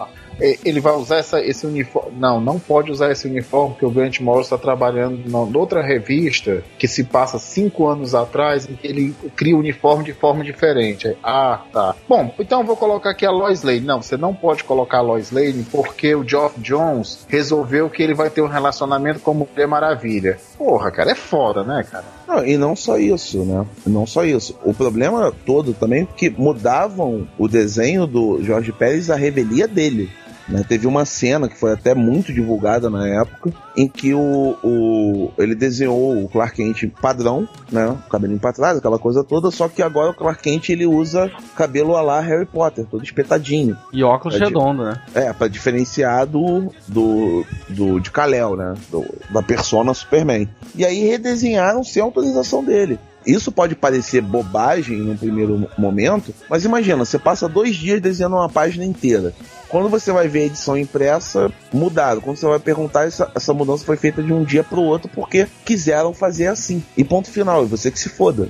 a- ele vai usar essa, esse uniforme. Não, não pode usar esse uniforme, porque o Grant Morrison está trabalhando na outra revista que se passa cinco anos atrás, em que ele cria o uniforme de forma diferente. Ah, tá. Bom, então eu vou colocar aqui a Lois Lane. Não, você não pode colocar a Lois Lane porque o Geoff Jones resolveu que ele vai ter um relacionamento com Mulher Maravilha. Porra, cara, é foda, né, cara? Não, e não só isso, né? Não só isso. O problema todo também é que mudavam o desenho do Jorge Pérez à revelia dele. Né? Teve uma cena que foi até muito divulgada na época, em que o, o- ele desenhou o Clark Kent padrão, né? Cabelinho pra trás, aquela coisa toda, só que agora o Clark Kent ele usa cabelo a lá Harry Potter, todo espetadinho. E óculos É redondo, né? É, pra diferenciar do, do, do de Kal-El, né? Do- da persona Superman. E aí redesenharam sem autorização dele. Isso pode parecer bobagem no primeiro momento, mas imagina, você passa dois dias desenhando uma página inteira. Quando você vai ver a edição impressa, mudaram. Quando você vai perguntar, essa, essa mudança foi feita de um dia pro outro porque quiseram fazer assim. E ponto final, e você que se foda.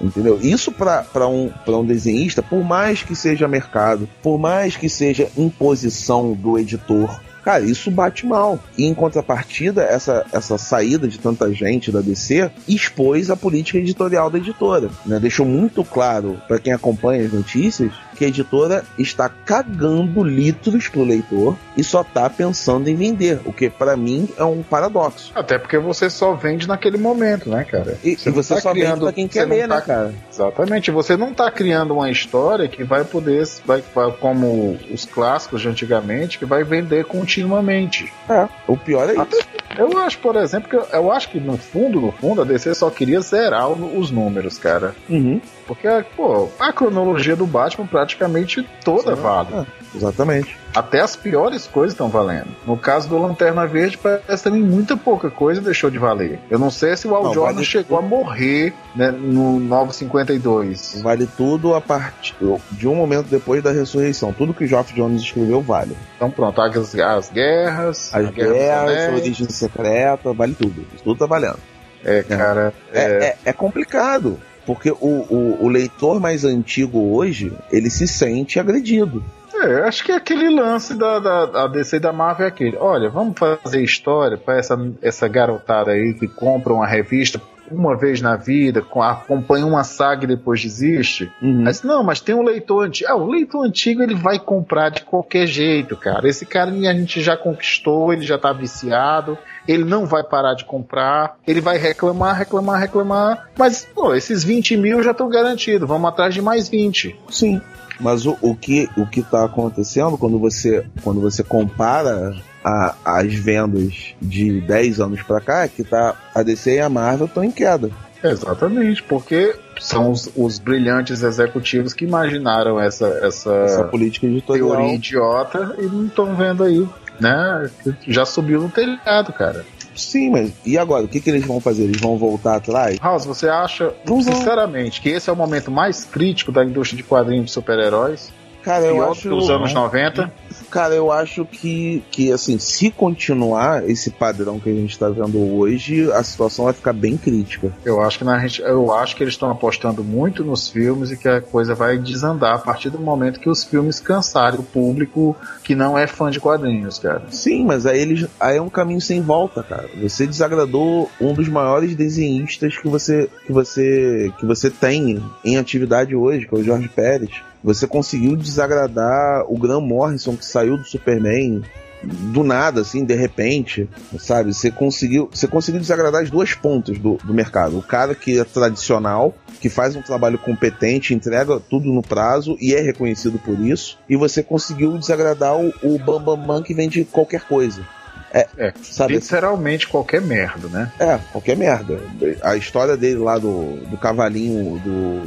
Entendeu? Isso pra um, um desenhista, por mais que seja mercado, por mais que seja imposição do editor, cara, isso bate mal. E em contrapartida, essa, essa saída de tanta gente da DC expôs a política editorial da editora. Né? Deixou muito claro para quem acompanha as notícias que a editora está cagando litros pro leitor e só tá pensando em vender, o que pra mim é um paradoxo. Até porque você só vende naquele momento, né, cara? E e você, tá só vende criando- pra quem você quer ler, tá- né, cara? Exatamente, você não tá criando uma história que vai poder, vai, vai- como os clássicos de antigamente, que vai vender continuamente. É, o pior é isso. Até- eu acho, por exemplo, que eu, eu acho que no fundo, no fundo, a DC só queria zerar os números, cara. Uhum. Porque, pô, a cronologia do Batman praticamente toda vale. É. exatamente. Até as piores coisas estão valendo. No caso do Lanterna Verde, parece também muita pouca coisa deixou de valer. Eu não sei se o Al Não, Jordan vale chegou a morrer né, no 952. Vale tudo a partir de um momento depois da ressurreição. Tudo que o Geoff Jones escreveu vale. Então pronto, as, as guerras, As Guerra guerras, Anéis. origem secreta, vale tudo. Isso tudo tá valendo. É, cara, É, é- é complicado. Porque o, o, o leitor mais antigo hoje, ele se sente agredido. É, acho que é aquele lance da, da, da DC da Marvel é aquele. Olha, vamos fazer história para essa, essa garotada aí que compra uma revista uma vez na vida, com- acompanha uma saga e depois desiste. Uhum. Mas não, mas tem um leitor antigo. Ah, o leitor antigo ele vai comprar de qualquer jeito, cara. Esse cara a gente já conquistou, ele já tá viciado, ele não vai parar de comprar, ele vai reclamar, reclamar, reclamar. Mas, pô, esses 20 mil já estão garantidos, vamos atrás de mais 20. Sim. Mas o, o que o que está acontecendo quando você quando você compara a- as vendas de 10 anos para cá é que tá a DC e a Marvel estão em queda. Exatamente, porque são os, os brilhantes executivos que imaginaram essa, essa, Essa política editorial. teoria idiota e não estão vendo aí, né? Já subiu no telhado, cara. Sim, mas e agora? O que, que eles vão fazer? Eles vão voltar atrás? House, você acha, Não vão. sinceramente, que esse é o momento mais crítico da indústria de quadrinhos de super-heróis? Cara, eu Pior acho que os anos 90? Cara, eu acho que, que assim, se continuar esse padrão que a gente tá vendo hoje, a situação vai ficar bem crítica. Eu acho que na gente, eu acho que eles estão apostando muito nos filmes e que a coisa vai desandar a partir do momento que os filmes cansarem o público que não é fã de quadrinhos, cara. Sim, mas aí eles aí é um caminho sem volta, cara. Você desagradou um dos maiores desenhistas que você que você que você tem em atividade hoje, que é o Jorge Pérez. Você conseguiu desagradar o Grant Morrison que saiu do Superman do nada, assim, de repente, sabe? Você conseguiu, você conseguiu desagradar as duas pontas do, do mercado. O cara que é tradicional, que faz um trabalho competente, entrega tudo no prazo e é reconhecido por isso. E você conseguiu desagradar o, o Bam Bam Bam que vende qualquer coisa. É, É, sabe? literalmente qualquer merda, né? É, qualquer merda. A história dele lá do, do cavalinho do,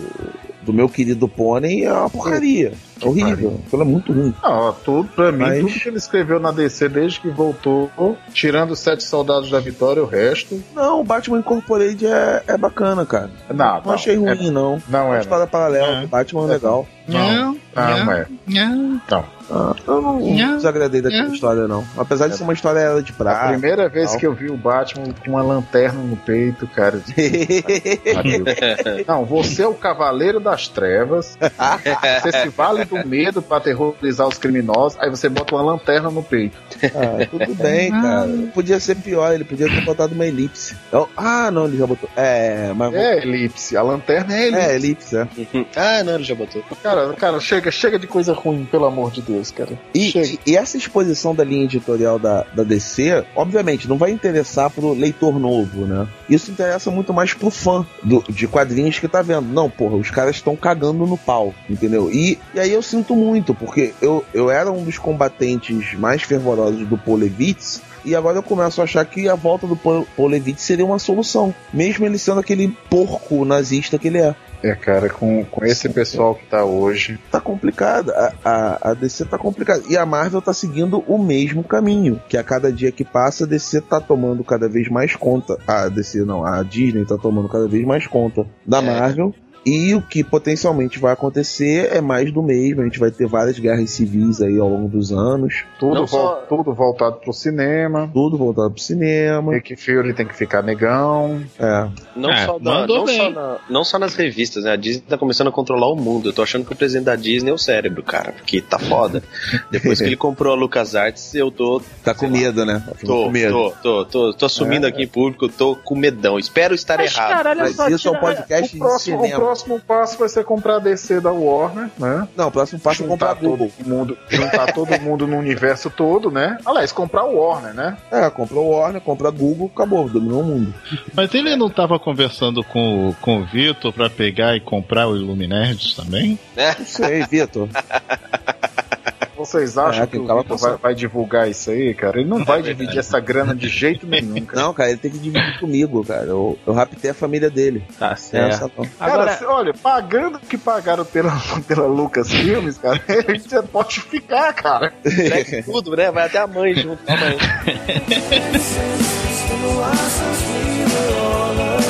do meu querido pônei é uma porcaria. É horrível. Aquilo é muito ruim. Não, ó, tudo, pra mim, Mas- tudo que ele escreveu na DC desde que voltou, tirando os Sete Soldados da Vitória, o resto. Não, o Batman Incorporated é, é bacana, cara. Não, Não achei ruim, não. Não Uma é. história paralela do Batman é legal. Não, não, é. não. Não. Ah, eu não desagradei daquela Não. história, não. Apesar de ser uma história era de A prata. primeira vez tal. que eu vi o Batman com uma lanterna no peito, cara. Não, você é o Cavaleiro das Trevas. Você se vale do medo pra aterrorizar os criminosos. Aí você bota uma lanterna no peito. Ah, tudo bem, cara. Podia ser pior, ele podia ter botado uma elipse. Eu- ah, não, ele já botou. É, mas. É elipse. A lanterna é elipse. É, elipse, é. ah, não, ele já botou. Cara, cara, chega, chega de coisa ruim, pelo amor de Deus, cara. E, e- essa exposição da linha editorial da, da DC, obviamente, não vai interessar pro leitor novo, né? Isso interessa muito mais pro fã do- de quadrinhos que tá vendo. Não, porra, os caras estão cagando no pau, entendeu? E, e aí eu sinto muito, porque eu, eu era um dos combatentes mais fervorosos do Paul Levitz, e agora eu começo a achar que a volta do Paul Paul Levitz seria uma solução, mesmo ele sendo aquele porco nazista que ele é. É, cara, com, com esse pessoal que tá hoje. tá complicada. A, a, a DC tá complicada. E a Marvel tá seguindo o mesmo caminho. Que a cada dia que passa, a DC tá tomando cada vez mais conta. A DC não, a Disney tá tomando cada vez mais conta da Marvel. E o que potencialmente vai acontecer é mais do mesmo. A gente vai ter várias guerras civis aí ao longo dos anos. Tudo, vol- só- tudo voltado pro cinema. Tudo voltado pro cinema. Nick Fury tem que ficar negão. É. Não, É, só, na- não, só na- não só nas revistas, né? A Disney tá começando a controlar o mundo. Eu tô achando que o presidente da Disney é o cérebro, cara, porque tá foda. Depois que ele comprou a LucasArts, eu tô. Tá com medo, né? Ficou Tô, com medo. tô, tô, tô, tô assumindo aqui em público, tô com medão. Espero estar Mas, errado. cara, olha Mas isso é um podcast de cinema. Próximo passo vai ser comprar a DC da Warner, né? Não, o próximo passo é comprar todo mundo, juntar todo mundo no universo todo, né? Aliás, comprar o Warner, né? É, comprou o Warner, compra a Google, acabou, dominou o mundo. Mas ele não tava conversando com, o- com o Vitor pra pegar e comprar o Illuminerds também? Não sei, Vitor. Vocês acham É, que que o Vitor vai, vai divulgar isso aí, cara? Ele não vai dividir essa grana de jeito nenhum, cara. Não, cara, ele tem que dividir comigo, cara. Eu, eu raptei a família dele. Tá É, certo. essa não. Cara, Agora, se- olha, pagando o que pagaram pela, pela Lucas Filmes, cara, a gente pode ficar, cara. Pega tudo, né? Vai até a mãe junto com a mãe.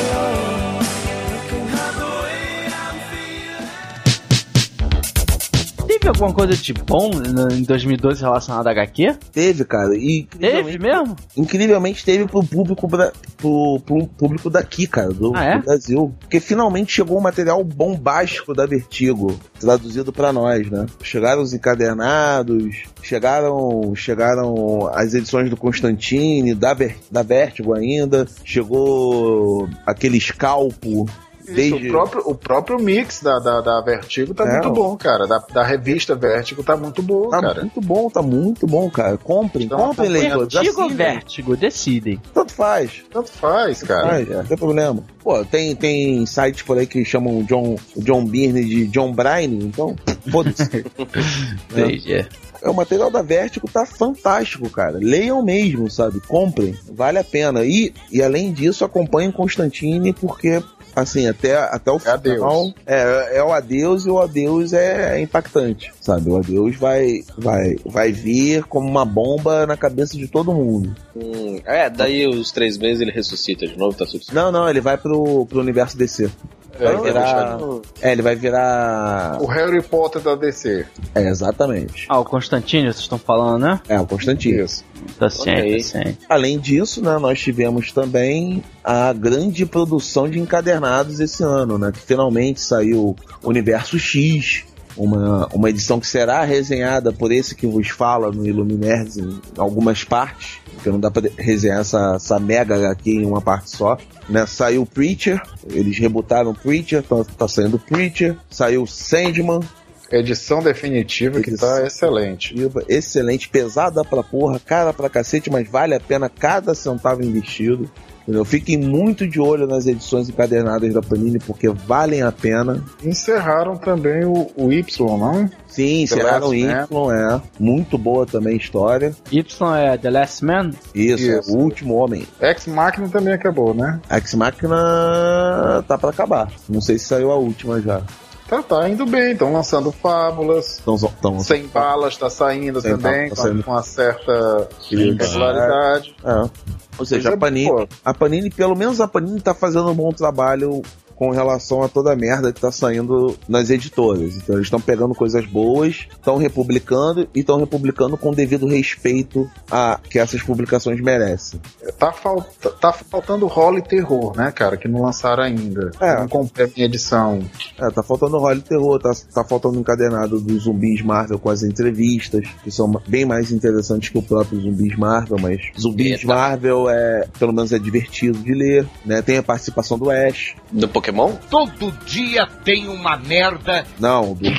teve alguma coisa de bom em 2012 relacionada a HQ? Teve, cara. E Teve mesmo? incrivelmente teve pro público, bra- pro, pro público daqui, cara, do, Ah, é? do Brasil. Porque finalmente chegou um material bombástico da Vertigo, traduzido pra nós, né? Chegaram os encadernados, chegaram chegaram as edições do Constantine, da, Ver, da Vertigo ainda, chegou aquele escalpo. Desde... O, próprio, o próprio mix da, da, da Vertigo tá É, muito bom, cara. Da, da revista Vertigo tá muito bom, Tá cara. muito bom, tá muito bom, cara. Comprem, Então, comprem, leitores. Vertigo ou. Vertigo? Decidem. Tanto faz. Tanto faz, cara. Faz, não tem problema. Pô, tem, tem sites por aí que chamam o John, John Byrne de John Brine, então, foda-se. Entendi. É, o material da Vertigo tá fantástico, cara. Leiam mesmo, sabe? Comprem, vale a pena. E, e além disso, acompanhem Constantine, porque, assim, até, até o É final. É, é o adeus e o adeus é impactante, sabe? O adeus vai, vai, vai vir como uma bomba na cabeça de todo mundo. Hum, é, daí os três meses ele ressuscita de novo, tá certo. Não, não, ele vai pro, pro universo DC. Vai É, virar. É, ele vai virar. O Harry Potter da DC. É, exatamente. Ah, o Constantino, vocês estão falando, né? É, o Constantino. Isso. Tá ciente, Ok. tá ciente. Além disso, né, nós tivemos também a grande produção de encadernados esse ano, né? Que finalmente saiu Universo X, uma, uma edição que será resenhada por esse que vos fala no Iluminerds em algumas partes, porque não dá pra resenhar essa, essa mega aqui em uma parte só. Né? Saiu Preacher, eles rebutaram Preacher, tá, tá saindo Preacher, saiu Sandman, Edição definitiva que Edição. tá excelente. Excelente, pesada pra porra, cara pra cacete, mas vale a pena cada centavo investido. Entendeu? Fiquem muito de olho nas edições encadernadas da Panini, porque valem a pena. Encerraram também o, o Y, não? Sim, encerraram Last Y, é. Muito boa também a história. Y é The Last Man? Isso, é Isso. o último homem. Ex Machina também acabou, né? Ex Machina tá pra acabar. Não sei se saiu a última já. Tá, tá indo bem. Estão lançando fábulas. Então, então, Sem balas tá saindo Sem também, tá com, saindo. com uma certa regularidade. É. Ou seja, Mas é a Panini, a Panini, pelo menos a Panini tá fazendo um bom trabalho com relação a toda a merda que tá saindo nas editoras. Então eles estão pegando coisas boas, estão republicando e estão republicando com devido respeito a que essas publicações merecem. Tá, falta, tá faltando Holly Terror, né, cara? Que não lançaram ainda. É. Não comprei a minha edição. É, tá faltando Holly Terror, tá, tá faltando encadernado dos zumbis Marvel com as entrevistas, que são bem mais interessantes que o próprio zumbis Marvel, mas zumbis Eita. Marvel é, pelo menos é divertido de ler, né? Tem a participação do Ash. Do Pokémon? Todo dia tem uma merda. Não, do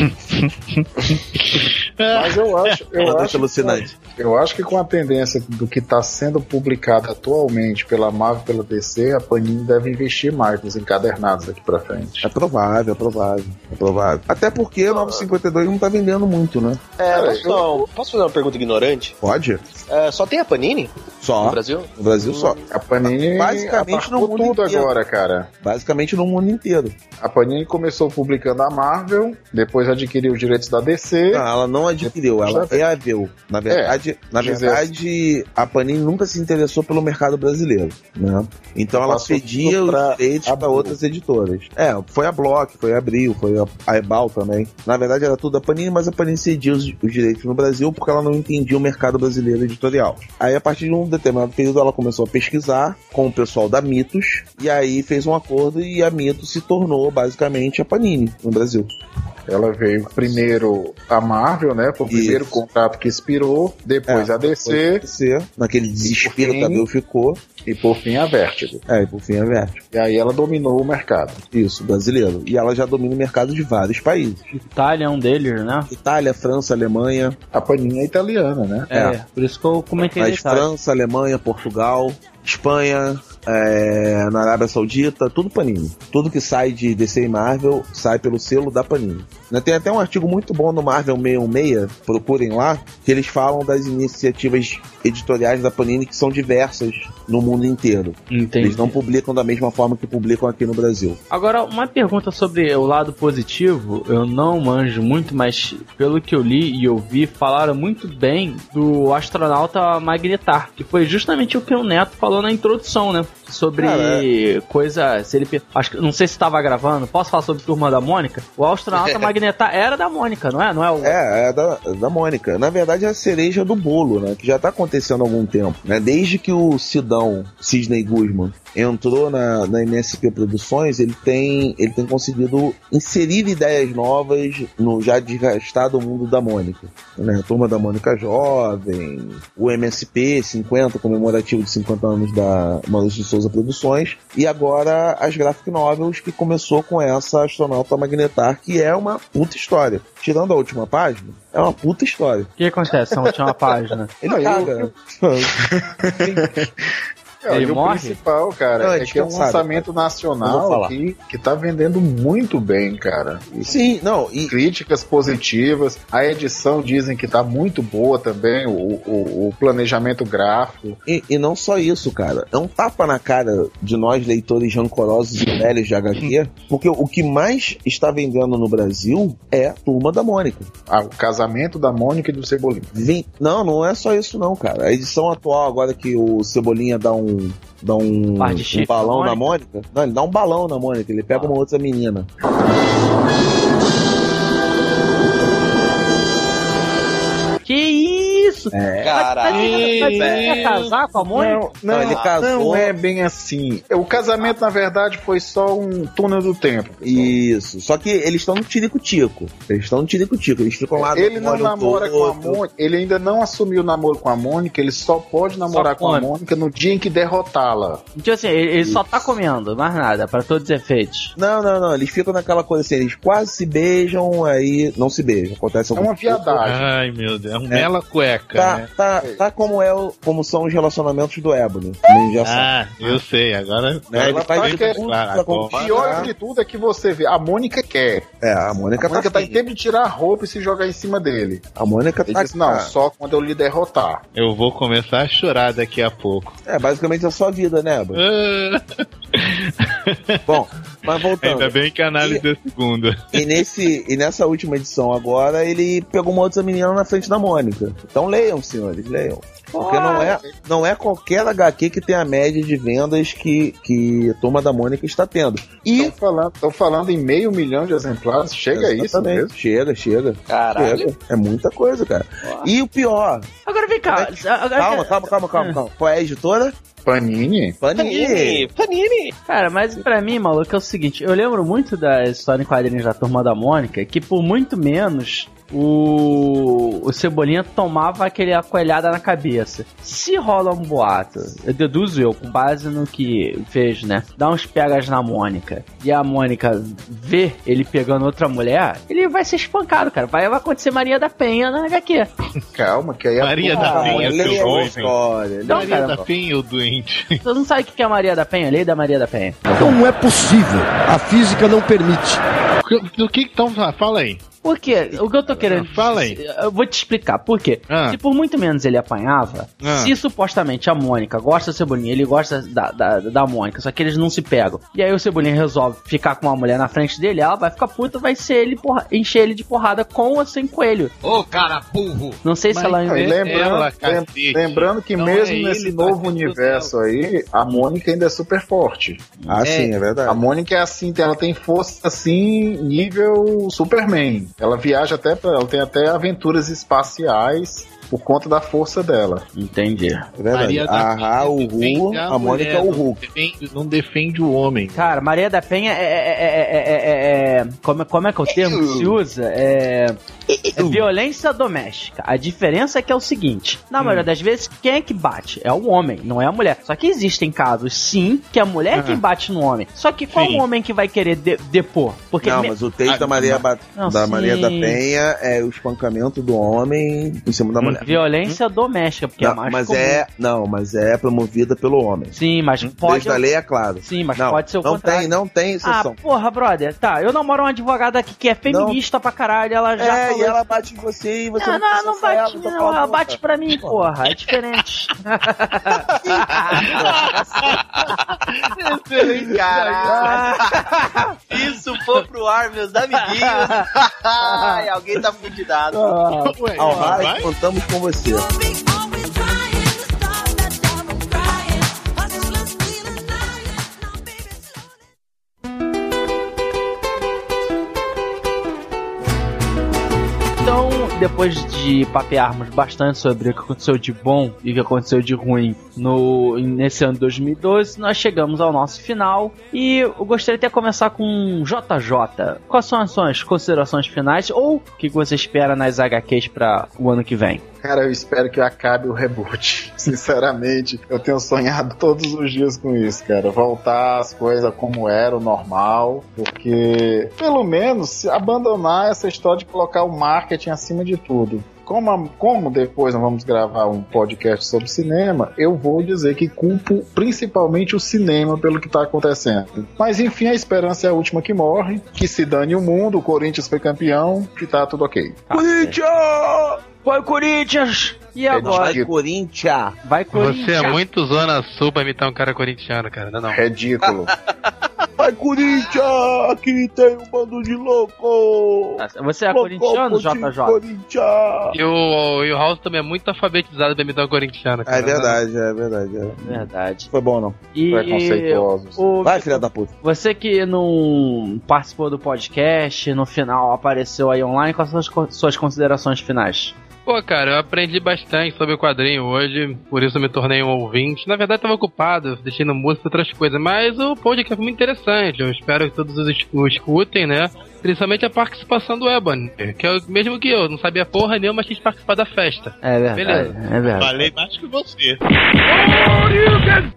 Mas eu acho, eu Deixa acho, alucinante. eu acho que com a tendência do que está sendo publicado atualmente pela Marvel e pela DC, a Panini deve investir mais nos encadernados daqui pra frente. É provável, é provável, é provável. Até porque o 952 não tá vendendo muito, né? É, Cara, posso, não, posso fazer uma pergunta ignorante? Pode? É, só tem a Panini Só. no Brasil? No Brasil só. A Panini Basicamente no mundo tudo inteiro. agora, cara. Basicamente no mundo inteiro. A Panini começou publicando a Marvel, depois adquiriu os direitos da DC. Não, ela não adquiriu, ela reaveu. Na verdade, na dizer verdade, a Panini nunca se interessou pelo mercado brasileiro, né? Então ela cedia os direitos para outras editoras. É, foi a Block, foi a Abril, foi a, Ebal também. Na verdade era tudo a Panini, mas a Panini cedia os, os direitos no Brasil porque ela não entendia o mercado brasileiro editorial. Aí a partir de um determinado período ela começou a pesquisar com o pessoal da Mitos e aí fez um acordo e a Mitos se tornou basicamente a Panini no Brasil. Ela veio primeiro a Marvel, né? Foi o Isso. primeiro contrato que expirou, depois É, a DC DC, naquele desespero fim- que a Abril ficou. e por fim a Vertigo. É, e por fim a Vertigo. E aí ela dominou o mercado. Isso, brasileiro. E ela já domina o mercado de vários países. Itália é um deles, né? Itália, França, Alemanha. A Paninha é italiana, né? É, É. por isso que eu comentei Mas. França, Alemanha, Portugal. Espanha, é, na Arábia Saudita, tudo Panini. Tudo que sai de DC e Marvel sai pelo selo da Panini. Né, Tem até um artigo muito bom no Marvel 616, procurem lá, que eles falam das iniciativas editoriais da Panini que são diversas no mundo inteiro. Entendi. Eles não publicam da mesma forma que publicam aqui no Brasil. Agora, uma pergunta sobre o lado positivo, eu não manjo muito, mas pelo que eu li e ouvi, falaram muito bem do astronauta Magnetar, que foi justamente o que o Neto falou na introdução, né? Sobre Cara, coisa. Se ele, acho que não sei se estava gravando. Posso falar sobre Turma da Mônica? O astronauta Magnetar era da Mônica, não é? Não é o. É, é da, da Mônica. Na verdade, é a cereja do bolo, né? Que já tá acontecendo há algum tempo. Né? Desde que o Sidão, Sidney Guzman, entrou na, na MSP Produções, ele tem, ele tem conseguido inserir ideias novas no já desgastado mundo da Mônica. Né? A Turma da Mônica Jovem, o MSP 50, comemorativo de 50 anos da de Souza Produções, e agora as graphic novels que começou com essa astronauta magnetar, que é uma puta história. Tirando a última página, é uma puta história. O que acontece na última página? Ele Não, eu- caga. É, Ele e o morre? principal, cara, Não, é é que é um descansado, lançamento vou nacional que, que tá vendendo muito bem, cara. E Sim, não, e, críticas positivas. A edição dizem que tá muito boa também, o, o, o planejamento gráfico. E, e não só isso, cara. É um tapa na cara de nós, leitores rancorosos e velhos de HQ, porque o que mais está vendendo no Brasil é Turma da Mônica. Ah, o casamento da Mônica e do Cebolinha. Vem- Não, não é só isso não, cara. A edição atual, agora que o Cebolinha dá um. Dá um, um balão na na Mônica. Não, ele dá um balão na Mônica, ele pega uma outra menina. Isso? É. Caralho. Mas ele ia velho. casar com a Mônica? Não, Não, ele casou. não é bem assim. O casamento, na verdade, foi só um túnel do tempo. Isso. Só que eles estão no tirico-tico. Eles estão no tirico-tico. Eles ficam lá. Ele não namora com a. Mônica, ele ainda não assumiu o namoro com a Mônica, ele só pode namorar com a. Mônica no dia em que derrotá-la. Tipo assim, ele, ele só tá comendo, mais nada, pra todos os efeitos. Não, não, não. Eles ficam naquela coisa assim, eles quase se beijam, aí não se beijam. Acontece É alguma uma viadagem. Ai, meu Deus. É um mela cueca, Tá, né? tá, tá como é o, como são os relacionamentos do sabe. Ah, eu sei. Agora. Né? Ela tá de que- tudo claro, conquistar. Pior de tudo é que você vê, a Mônica quer. É, a Mônica, A Mônica tá tá em tempo de tirar a roupa e se jogar em cima dele. A Mônica Ele tá disse, não, só quando eu lhe derrotar. Eu vou começar a chorar daqui a pouco. É, basicamente a sua vida, né, Ebony? Ah, Bom, mas voltando. Ainda bem que a análise é segunda. E, nesse, e nessa última edição agora, ele pegou uma outra menina na frente da Mônica. Então leiam, senhores, leiam. Porque não é, não é qualquer HQ que tem a média de vendas que, que a Turma da Mônica está tendo. E Estão falando, tão falando em meio milhão de exemplares, chega a isso mesmo. Chega, chega. Caralho. Chega. É muita coisa, cara. E o pior. Agora vem cá. agora- Calma, calma, calma, calma, calma. Qual é a editora? Panini? Panini. Panini, Panini. Cara, mas pra mim, maluco, é o seguinte: eu lembro muito da história em quadrinhos da Turma da Mônica, que por muito menos o, o Cebolinha tomava aquele coelhada na cabeça. Se rola um boato, eu deduzo eu, com base no que vejo, né? Dá uns pegas na Mônica e a Mônica vê ele pegando outra mulher, ele vai ser espancado, cara. Vai, vai acontecer Maria da Penha na HQ. Calma, que aí a Maria turma da da Penha, seu. Não, Maria cara, da Penha, o doente. Você não sabe o que é Maria da Penha? Lei da Maria da Penha. Não é possível. A física não permite. Do que então? Fala aí. Por quê? O que eu tô querendo. Fala aí. Eu vou te explicar. Por quê? Ah. Se por muito menos ele apanhava, Ah. se supostamente a Mônica gosta do Cebolinha, ele gosta da, da, da Mônica, só que eles não se pegam. E aí o Cebolinha resolve ficar com uma mulher na frente dele, ela vai ficar puta, vai ser ele porra- encher ele de porrada com ou sem coelho. Ô, cara burro! Não sei se ela e inventa. lembrando, ela, lembrando que Não mesmo é nesse ele, novo tá? universo aí, a Mônica ainda é super forte. Ah, sim, é verdade. A Mônica é assim, ela tem força assim, nível Superman. Ela viaja até ela tem até aventuras espaciais por conta da força dela. Entendi. É verdade. Maria da A Ra, o Ru, a Mônica é o Hulk. defende- Não defende o homem. Cara, Maria da Penha é. é- é- é- é- é- é- como, é- como é que é o termo que se usa? É. é violência doméstica. A diferença é que é o seguinte: na maioria das vezes, quem é que bate? É o homem, não é a mulher. Só que existem casos, sim, que é a mulher que bate no homem. Só que qual Sim. o homem que vai querer de- depor? Porque Não, me- mas o texto Ah, da Maria, Ba- Não, da sim. Maria da Penha é o espancamento do homem em cima da mulher. Olha, violência doméstica, porque é não, mais mas comum. é, não, mas é promovida pelo homem. Sim, mas Desde pode. a lei é claro. Sim, mas não, pode ser o não contrário. tem, não tem Ah, exceção. porra, brother. Tá, eu namoro uma advogada aqui que é feminista pra caralho. Ela já é, falou e ela bate em você e você Não, não, não bate, ela, não. falando, Ela bate pra mim, porra. É diferente. Caraca! Isso for pro ar, meus amiguinhos. Ai, alguém tá fudidado. Ué, Ao vai? raio, contamos com você. Então, depois de papearmos bastante sobre o que aconteceu de bom e o que aconteceu de ruim no, nesse ano de 2012, nós chegamos ao nosso final e eu gostaria de começar com JJ. Quais são as suas considerações finais ou o que você espera nas HQs para o ano que vem? Cara, eu espero que acabe o reboot. Sinceramente, eu tenho sonhado todos os dias com isso, cara. Voltar as coisas como era, o normal. Porque, pelo menos, abandonar essa história de colocar o marketing acima de tudo. Como, como depois nós vamos gravar um podcast sobre cinema, eu vou dizer que culpo principalmente o cinema pelo que está acontecendo. Mas enfim, a esperança é a última que morre. Que se dane o mundo, o Corinthians foi campeão, que tá tudo ok. Corinthians! Vai, Corinthians! E É agora? Vai, Corinthians! Vai, Corinthians! Você é muito zona sul pra imitar um cara corintiano, cara. Não, não. Ridículo. Vai, Corinthians! Aqui tem um bando de louco! Você é corintiano, Louco JJ? Corinthians! E o, e o House também é muito alfabetado pra imitar um corintiano, cara. É verdade, é verdade. é. Verdade. Foi bom, não. E Preconceituosos. o, Vai, filha da puta. você que não participou do podcast, no final apareceu aí online, quais são as suas considerações finais? Pô, cara, eu aprendi bastante sobre o quadrinho hoje, por isso eu me tornei um ouvinte. Na verdade, tava ocupado, assistindo música e outras coisas, mas o podcast foi muito interessante. Eu espero que todos os escutem, né? Principalmente a participação do Ebony, que é o mesmo que eu, não sabia porra nenhuma, mas quis participar da festa. É verdade, Beleza. é verdade. Falei mais que você.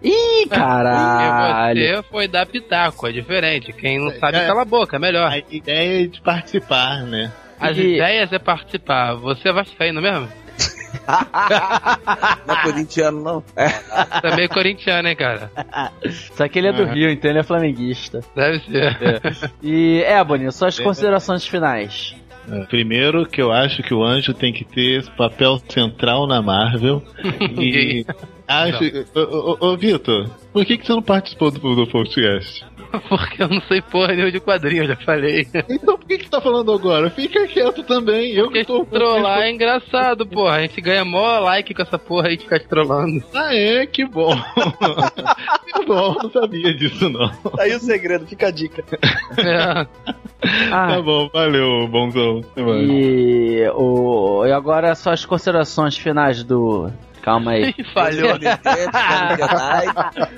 Ih, caralho! E você foi dar pitaco, é diferente. Quem não sabe, É. cala a boca, é melhor. A ideia é de participar, né? As E- ideias é participar. Você é vascaíno mesmo? Não é corintiano, não. É. Você é meio corintiano, hein, cara? Só que ele é do Uhum. Rio, então ele é flamenguista. Deve ser. E, Ebony, suas considerações finais. É, Primeiro que eu acho que o anjo tem que ter papel central na Marvel. E acho. Ô, ô, ô, ô, Vitor, por que, que você não participou do, do podcast? Porque eu não sei porra nenhuma de quadrinho, eu já falei. Então por que, que você tá falando agora? Fica quieto também. Eu que Porque tô. trollar é engraçado, porra. A gente ganha mó like com essa porra aí de ficar te trollando. Ah, é? Que bom. que bom, não sabia disso não. Tá aí o segredo, fica a dica. É. Ah, Tá bom, valeu, bonzão. E, o, e agora suas considerações finais do. Calma aí. Falhou.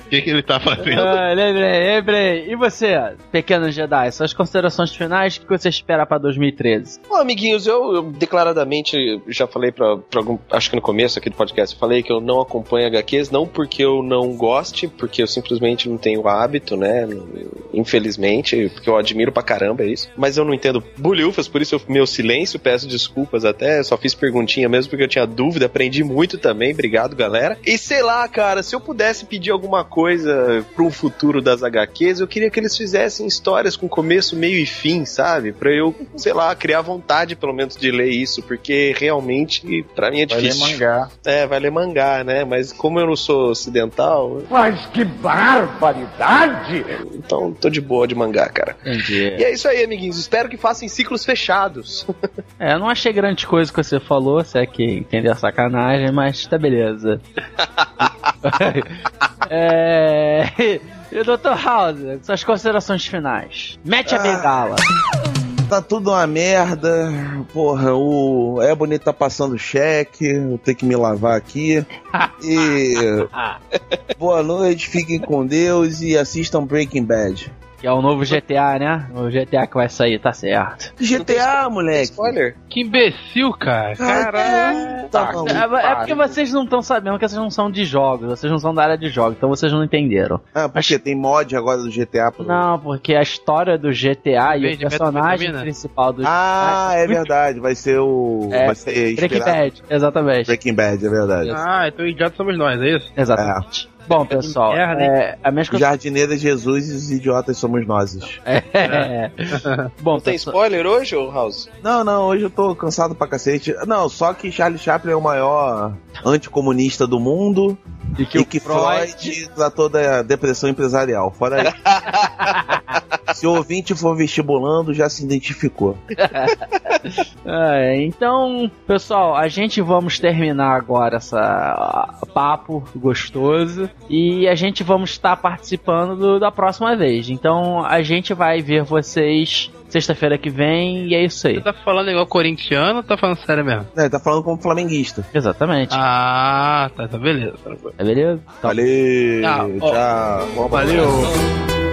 O que, que ele tá fazendo? Ah, lembrei, lembrei. E você, pequeno Jedi, suas considerações finais, o que você espera pra 2013? Bom, amiguinhos, eu, eu declaradamente já falei pra, pra algum. Acho que no começo aqui do podcast eu falei que eu não acompanho HQs, não porque eu não goste, porque eu simplesmente não tenho hábito, né? Infelizmente, porque eu admiro pra caramba isso. Mas eu não entendo bulhufas, por isso eu, meu silêncio, peço desculpas até, só fiz perguntinha mesmo porque eu tinha dúvida, aprendi muito também, obrigado galera. E sei lá, cara, se eu pudesse pedir alguma coisa pro futuro das HQs, eu queria que eles fizessem histórias com começo, meio e fim, sabe? Pra eu, sei lá, criar vontade pelo menos de ler isso, porque realmente pra mim é Vai ler difícil. mangá. É, vai ler mangá, né? Mas como eu não sou ocidental, Mas que barbaridade! então tô de boa de mangá, cara. Entendi. E é isso aí, amiguinhos. Espero que façam em ciclos fechados. É, eu não achei grande coisa que você falou, se é que entendeu a sacanagem, mas tá beleza. é. E o Dr. House, suas considerações finais. Mete a bengala. Tá tudo uma merda. Porra, o Ebony tá passando cheque. Eu tenho que me lavar aqui. E. Boa noite, fiquem com Deus e assistam Breaking Bad. Que é o novo GTA, né? O GTA que vai sair, tá certo. GTA, moleque. Spoiler. Que imbecil, cara. Caralho. Tá. É, é porque vocês não estão sabendo que vocês não são de jogos, vocês não são da área de jogos, então vocês não entenderam. Ah, porque tem mod agora do GTA. Pro... Não, porque a história do GTA e o personagem principal do Ah, GTA é verdade. Vai ser o. É, vai ser Breaking Bad, exatamente. Breaking Bad, é verdade. Ah, então idiotas somos nós, é isso? Exatamente. Bom, pessoal, hein? é, a é Jesus e os idiotas somos nós. É. Bom, Não tem pessoal, spoiler hoje, ô House? Não, não, hoje eu tô cansado pra cacete. Não, só que Charlie Chaplin é o maior anticomunista do mundo e que, e que Freud, Freud tratou da depressão empresarial. Fora isso. Se o ouvinte for vestibulando, já se identificou. É, então, pessoal, a gente vamos terminar agora essa papo gostoso e a gente vamos estar participando do- da próxima vez. Então, a gente vai ver vocês sexta-feira que vem e é isso aí. Você tá falando igual corintiano ou tá falando sério mesmo? É, tá falando como flamenguista. Exatamente. Ah, tá, tá beleza. É beleza? Então, Valeu, ó. tchau. Bom Valeu.